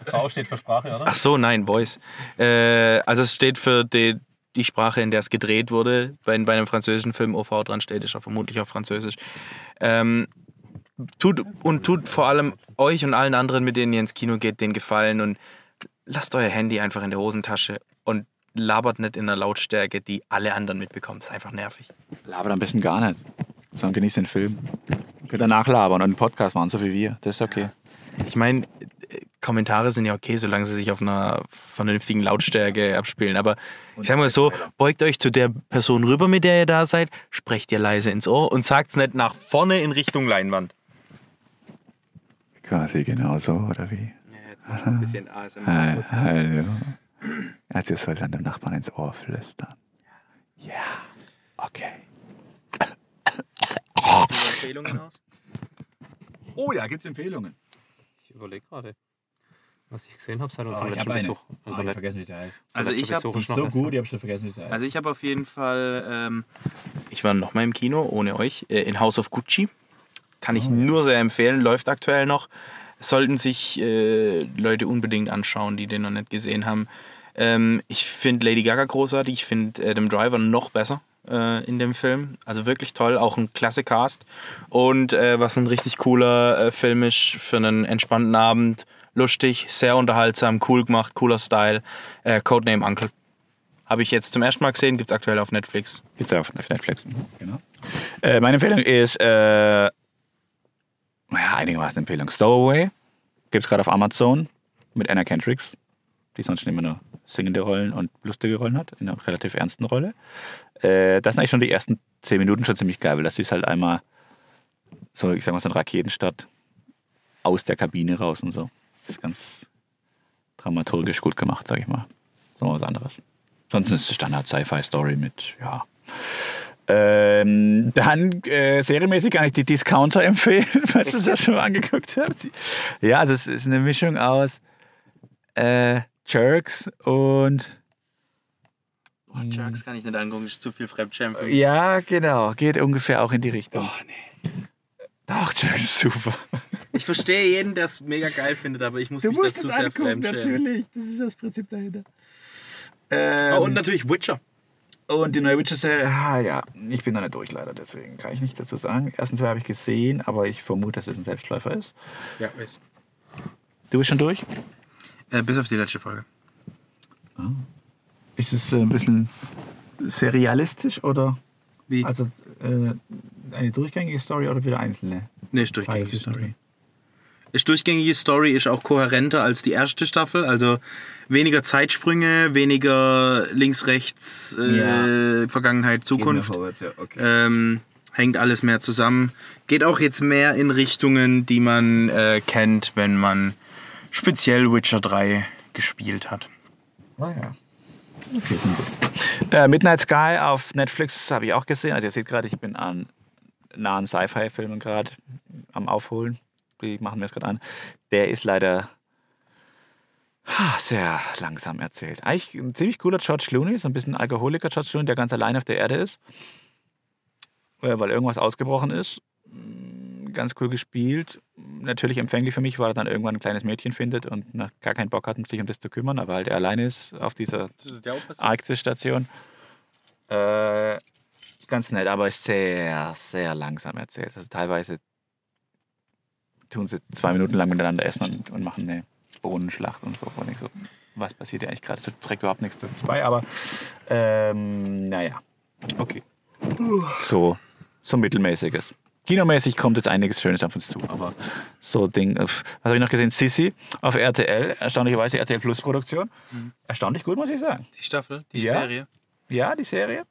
V steht für Sprache, oder? Ach so, nein, Voice. Äh, also es steht für die, die Sprache, in der es gedreht wurde. Bei, bei einem französischen Film OV dran steht, ist er vermutlich auf Französisch. Ähm, tut und tut vor allem euch und allen anderen, mit denen ihr ins Kino geht, den Gefallen und lasst euer Handy einfach in der Hosentasche und labert nicht in einer Lautstärke, die alle anderen mitbekommen. ist einfach nervig. Labert am besten gar nicht. Sondern genießt den Film. Könnt ihr nachlabern und einen Podcast machen, so wie wir. Das ist okay. Ich meine, Kommentare sind ja okay, solange sie sich auf einer vernünftigen Lautstärke abspielen. Aber ich sag mal so, beugt euch zu der Person rüber, mit der ihr da seid, sprecht ihr leise ins Ohr und sagt es nicht nach vorne in Richtung Leinwand. Quasi genauso, oder wie? ein bisschen ASMR. Hi- Hallo. Also ihr sollt dann dem Nachbarn ins Ohr flüstern. Ja. Okay. Empfehlungen aus? Oh ja, gibt's Empfehlungen? Ich überlege gerade, was ich gesehen habe seit Oh, unserem ich letzten hab eine. Besuch. Oh, ich vergessen, wie der heißt. Also ich hab- Besuch Die ist ist noch so gut, ich hab schon vergessen, wie der heißt. Also ich habe auf jeden Fall, ähm, ich war noch mal im Kino ohne euch, äh, in House of Gucci. Kann ich ja. nur sehr empfehlen, läuft aktuell noch. Sollten sich äh, Leute unbedingt anschauen, die den noch nicht gesehen haben. Ähm, ich finde Lady Gaga großartig, ich finde Adam Driver noch besser äh, in dem Film. Also wirklich toll, auch ein klasse Cast. Und äh, was ein richtig cooler äh, Film ist für einen entspannten Abend. Lustig, sehr unterhaltsam, cool gemacht, cooler Style. Äh, Codename Uncle. Habe ich jetzt zum ersten Mal gesehen, gibt es aktuell auf Netflix. Gibt's ja auf Netflix. Genau. Äh, meine Empfehlung ist, äh, ja, einigermaßen Empfehlung. Stowaway. Gibt's gerade auf Amazon mit Anna Kendricks, die sonst immer nur singende Rollen und lustige Rollen hat, in einer relativ ernsten Rolle. Äh, das sind eigentlich schon die ersten zehn Minuten schon ziemlich geil, weil das ist halt einmal so, ich sag mal, so ein Raketenstart aus der Kabine raus und so. Das ist ganz dramaturgisch gut gemacht, sag ich mal. So was anderes. Sonst ist es Standard-Sci-Fi-Story mit, ja. Ähm, dann äh, serienmäßig kann ich die Discounter empfehlen, falls ihr das schon mal angeguckt habt. Ja, also es ist eine Mischung aus äh, Jerks und. Oh, Jerks kann ich nicht angucken, ist zu viel mich. Ja, genau. Geht ungefähr auch in die Richtung. Oh, nee. Doch, Jerks ist super. Ich verstehe jeden, der es mega geil findet, aber ich muss mich dazu sehr fremdschämen. natürlich. Das ist das Prinzip dahinter. Oh, Ähm, und natürlich Witcher. Und die neue Witcher-Serie, ah, ja, ich bin da nicht durch leider, deswegen kann ich nicht dazu sagen. Ersten zwei habe ich gesehen, aber ich vermute, dass es ein Selbstläufer ist. Ja, weiß. Du bist schon durch? Äh, bis auf die letzte Folge. Ist es äh, ein bisschen serialistisch oder? Wie? Also äh, eine durchgängige Story oder wieder einzelne? Nee, ist durchgängige Story. Ist durchgängige Story, ist auch kohärenter als die erste Staffel. Also weniger Zeitsprünge, weniger links, rechts, äh, Vergangenheit, Zukunft. ja, okay. Ähm, hängt alles mehr zusammen. Geht auch jetzt mehr in Richtungen, die man äh, kennt, wenn man speziell Witcher 3 gespielt hat. Ah, ja. Okay, gut. Äh, Midnight Sky auf Netflix habe ich auch gesehen. Also ihr seht gerade, ich bin an nahen Sci-Fi-Filmen gerade am Aufholen. Die machen mir das gerade an. Der ist leider sehr langsam erzählt. Eigentlich ein ziemlich cooler George Clooney, so ein bisschen Alkoholiker George Clooney, der ganz allein auf der Erde ist. Äh, Weil irgendwas ausgebrochen ist. Mm, Ganz cool gespielt. Natürlich empfänglich für mich, weil er dann irgendwann ein kleines Mädchen findet und nach, gar keinen Bock hat, sich um das zu kümmern, aber halt er alleine ist auf dieser Arktis-Station. Äh, ganz nett, aber ist sehr, sehr langsam erzählt. Also teilweise tun sie zwei Minuten lang miteinander essen und, und machen eine Bohnenschlacht und so. Und ich so, was passiert hier eigentlich gerade? Das trägt überhaupt nichts dazu bei, aber ähm, naja, okay. So, so mittelmäßiges. Kinomäßig kommt jetzt einiges Schönes auf uns zu, aber so Ding. Was habe ich noch gesehen? Sissi auf RTL, erstaunlicherweise RTL Plus Produktion. Erstaunlich gut, muss ich sagen. Die Staffel, die Ja. Serie. Ja, die Serie.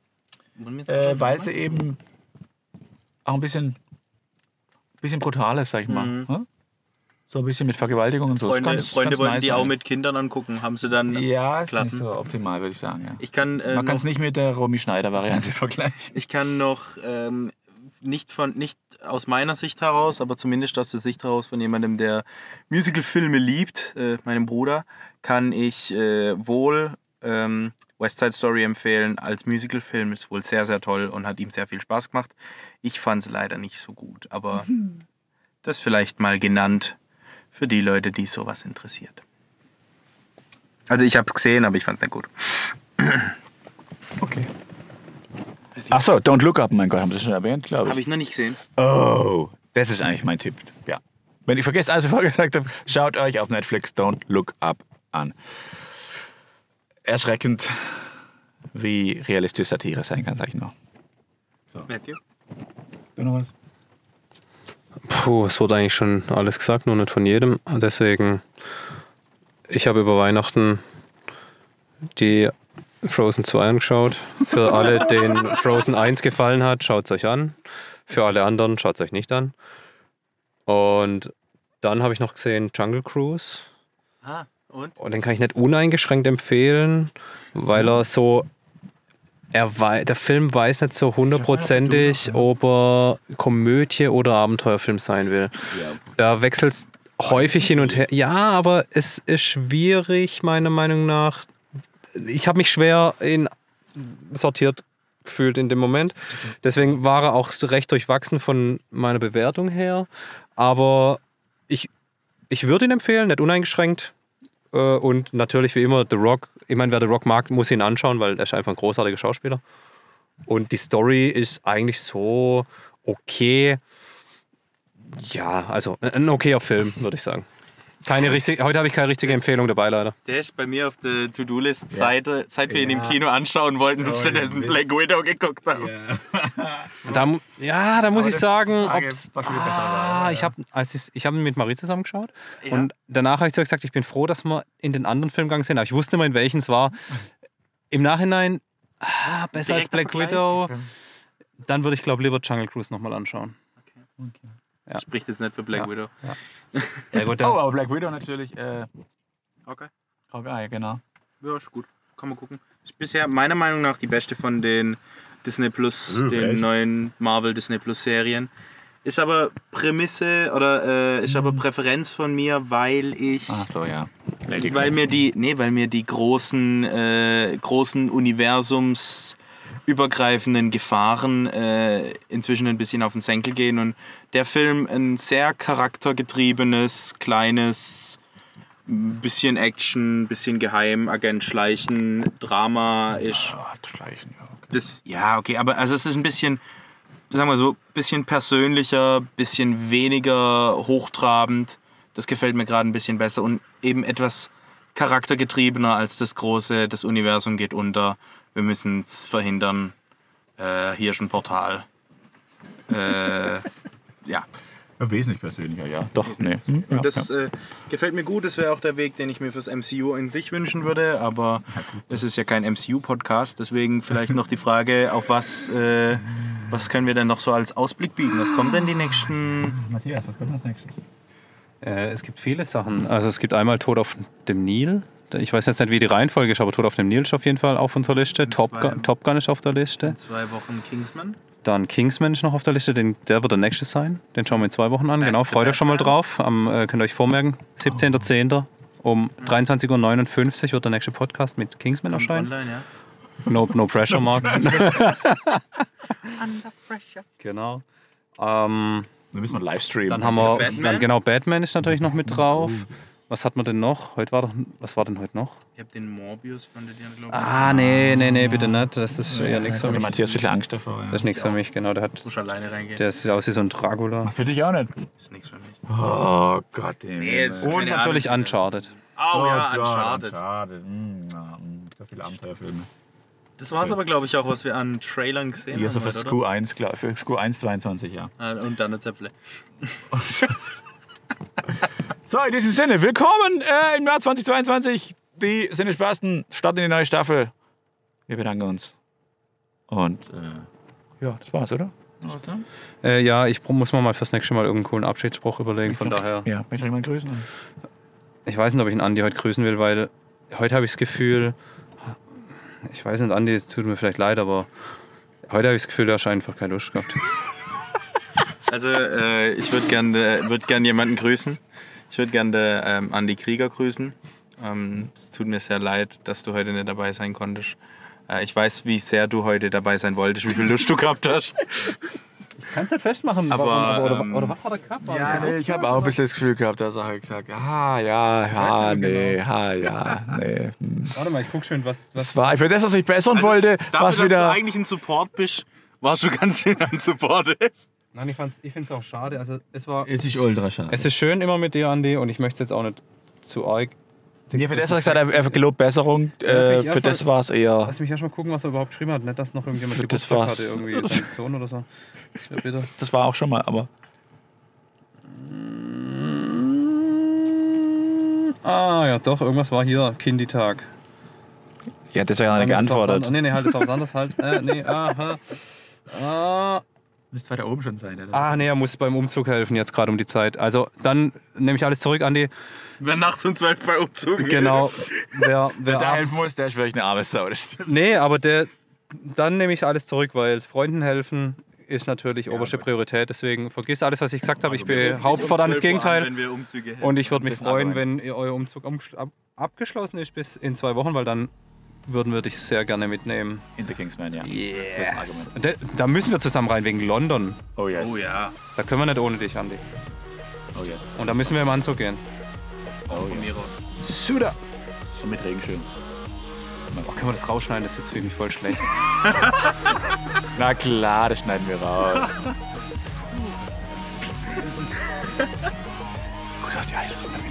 Äh, weil sie eben auch ein bisschen, bisschen brutal ist, sag ich mal. Mhm. ne? So ein bisschen mit Vergewaltigung und so. Freunde, ganz- Freunde ganz wollten nice die auch mit Kindern angucken. Haben sie dann. Ja, ist nicht Klassen. so optimal, würde ich sagen. Ja. Ich kann, äh, Man kann es nicht mit der Romy Schneider-Variante vergleichen. ich kann noch ähm, nicht, von, nicht aus meiner Sicht heraus, aber zumindest aus der Sicht heraus von jemandem, der Musicalfilme liebt, äh, meinem Bruder, kann ich äh, wohl ähm, West Side Story empfehlen. Als Musicalfilm ist wohl sehr, sehr toll und hat ihm sehr viel Spaß gemacht. Ich fand es leider nicht so gut, aber das vielleicht mal genannt für die Leute, die sowas interessiert. Also ich habe es gesehen, aber ich fand es nicht gut. Okay. Achso, Don't Look Up, mein Gott, haben Sie schon erwähnt, glaube ich. Habe ich noch nicht gesehen. Oh, das ist eigentlich mein Tipp. Ja. Wenn ich vergesst, alles vorher gesagt habe, schaut euch auf Netflix Don't Look Up an. Erschreckend, wie realistisch Satire sein kann, sag ich noch. Matthew? Du noch was? Puh, es wurde eigentlich schon alles gesagt, nur nicht von jedem. Deswegen, ich habe über Weihnachten die Frozen 2 angeschaut. Für alle, denen Frozen 1 gefallen hat, schaut es euch an. Für alle anderen, schaut es euch nicht an. Und dann habe ich noch gesehen Jungle Cruise. Ah, und? Und den kann ich nicht uneingeschränkt empfehlen, weil er so. Er wei der Film weiß nicht so hundertprozentig, ob er Komödie oder Abenteuerfilm sein will. Da wechselt es häufig hin und her. Ja, aber es ist schwierig, meiner Meinung nach. Ich habe mich schwer in sortiert gefühlt in dem Moment. Deswegen war er auch recht durchwachsen von meiner Bewertung her. Aber ich, ich würde ihn empfehlen, nicht uneingeschränkt. Äh, Und natürlich wie immer The Rock. Ich meine, wer The Rock mag, muss ihn anschauen, weil er ist einfach ein großartiger Schauspieler. Und die Story ist eigentlich so okay. Ja, also ein okayer Film, würde ich sagen. Keine richtige, heute habe ich keine richtige Empfehlung dabei, leider. Der ist bei mir auf der To-Do-List, seit, seit wir ihn im Kino anschauen wollten und stattdessen Black Widow geguckt haben. Da, ja, da muss ich sagen, ob's, ah, ich habe als ich, ich hab ihn mit Marie zusammen geschaut Ja. und danach habe ich so gesagt, ich bin froh, dass wir in den anderen Film gegangen sind, aber ich wusste nicht mehr, in welchen es war. Im Nachhinein, ah, besser als Direkter Black. Widow, dann würde ich glaube lieber Jungle Cruise nochmal anschauen. Ja. Spricht jetzt nicht für Black Ja. Widow. Ja, gut, Oh, aber Black Widow natürlich. Äh, Okay. Hawkeye, genau. Ja, ist gut. Kann man gucken. Ist bisher meiner Meinung nach die beste von den Disney Plus, Mhm, den echt? neuen Marvel Disney Plus Serien. Ist aber Prämisse oder äh, ist aber Präferenz von mir, weil ich. Ach so, ja. Lady weil Gaga. mir die, nee, weil mir die großen, äh, großen universumsübergreifenden Gefahren äh, inzwischen ein bisschen auf den Senkel gehen und der Film ein sehr charaktergetriebenes, kleines, bisschen Action, bisschen Geheim, Agent Schleichen, Drama ist. Ah, Schleichen, ja, okay. Das, ja, okay, aber also es ist ein bisschen, sagen wir so, bisschen persönlicher, bisschen weniger hochtrabend. Das gefällt mir gerade ein bisschen besser und eben etwas charaktergetriebener als das große, das Universum geht unter. Wir müssen es verhindern. Äh, hier ist ein Portal. Äh, ja. Ja, wesentlich persönlicher, ja. Doch, nee. Hm, ja, Und das ja. äh, gefällt mir gut. Das wäre auch der Weg, den ich mir fürs MCU in sich wünschen würde. Aber es ist ja kein MCU-Podcast. Deswegen vielleicht noch die Frage, auf was, äh, was können wir denn noch so als Ausblick bieten? Was kommt denn die nächsten... Matthias, was kommt als nächstes? Äh, es gibt viele Sachen. Also es gibt einmal Tod auf dem Nil. Ich weiß jetzt nicht, wie die Reihenfolge ist, aber Tod auf dem Nil ist auf jeden Fall auf unserer Liste. Top zwei- Gun, Top Gun ist auf der Liste. Zwei Wochen Kingsman. Dann Kingsman ist noch auf der Liste, den, der wird der nächste sein. Den schauen wir in zwei Wochen an. Genau, freut euch schon mal drauf. Am, äh, könnt ihr euch vormerken, 17.10. um 23.59 Uhr wird der nächste Podcast mit Kingsman Kommt erscheinen. online, ja. No, no pressure, Mark. genau. Ähm, Wir müssen mal Livestreamen. dann haben wir, Batman? dann genau, Batman ist natürlich noch mit drauf. Was hat man denn noch? Heute war doch, was war denn heute noch? Ich habe den Morbius von der Diana, glaube Ah, nee, nee, nee, bitte nicht. Das ist ja nichts für mich. Matthias hat Angst davor. Ja. Das ist nichts für mich, genau. Der hat, muss alleine reingehen. der sieht aus wie so ein Dracula. Für dich auch nicht. ist nichts für mich. Oh Gott, ey. Nee, Und natürlich Ahnung. Uncharted. Oh, ja, Gott, Uncharted. Uncharted. Mm, ja, so viele Abenteuerfilme. Das war es aber, glaube ich, auch, was wir an Trailern gesehen Ja, so haben. für heute, Sku 1, klar, für Sku 1 22, ja. Ah, Und dann der Zäpfle. So, in diesem Sinne, willkommen äh, im Jahr 2022. Die Sinnespasten starten in die neue Staffel. Wir bedanken uns. Und äh, ja, das war's, oder? Äh, ja, ich muss mir mal fürs nächste Mal irgendeinen coolen Abschiedsspruch überlegen. Von daher, Ja, möchte ich jemand grüßen? ich weiß nicht, ob ich einen Andi heute grüßen will, weil heute habe ich das Gefühl, ich weiß nicht, Andi, tut mir vielleicht leid, aber heute habe ich das Gefühl, der hat einfach keine Lust gehabt. Also, äh, ich würde gerne würd gern jemanden grüßen. Ich würde gerne ähm, Andi Krieger grüßen. Ähm, es tut mir sehr leid, dass du heute nicht dabei sein konntest. Äh, ich weiß, wie sehr du heute dabei sein wolltest, wie viel Lust du gehabt hast. Kannst nicht festmachen, Aber, warum, oder, ähm, oder was hat er gehabt? Ja, nee, ich habe auch ein bisschen das Gefühl gehabt, dass er halt gesagt ah, ja, ja, nicht mehr nee, genau. ah, ja, nee. hm. Warte mal, ich guck schön, was. was Das war für das, was ich bessern wollte, Also, Dafür, was dass wieder. du eigentlich ein Support bist, warst du ganz schön an Support. Nein, ich, fand's- ich finde es auch schade. Also, es war. Es ist ultra schade. Es ist schön immer mit dir, Andi, und ich möchte es jetzt auch nicht zu arg. Nee, für das, was ich gesagt er gelobt Besserung. Äh, für das war es eher. Lass mich erst mal gucken, was er überhaupt geschrieben hat. Nicht, dass noch irgendjemand Geburtstag hatte, irgendwie Sohn oder so. Das wäre bitte. Das war auch schon mal, aber. Ah, ja, doch, irgendwas war hier. Kinditag. Ja, das wäre ja nicht geantwortet. Nee, nee, halt, das war was anderes halt. Äh, nee, aha. Ah, Müsste weiter oben schon sein, oder? ah, nee, er muss beim Umzug helfen, jetzt gerade um die Zeit. Also, dann nehme ich alles zurück, Andi. Wer nachts um 12 bei Umzug Genau. Wer, wer Wer da helfen muss, der ist wirklich eine arme Sau. Nee, aber der, dann nehme ich alles zurück, weil Freunden helfen ist natürlich oberste Priorität. Deswegen vergiss alles, was ich gesagt habe. Ich behaupte fortan das Gegenteil. Wenn wir Umzüge hätten. Und ich würde mich freuen, wenn ihr euer Umzug abgeschlossen ist bis in zwei Wochen, weil dann würden wir dich sehr gerne mitnehmen. In the Kingsman, ja. Yes. Da, da müssen wir zusammen rein wegen London. Oh yes. Oh ja, Da können wir nicht ohne dich, Andi. Oh yes. Und da müssen wir im Anzug gehen. Oh yes. aus. Suda! Und mit Regenschirm. Oh, können wir das rausschneiden? Das ist jetzt für mich voll schlecht. Na klar, das schneiden wir raus. Gut, auf die. Wiedersehen.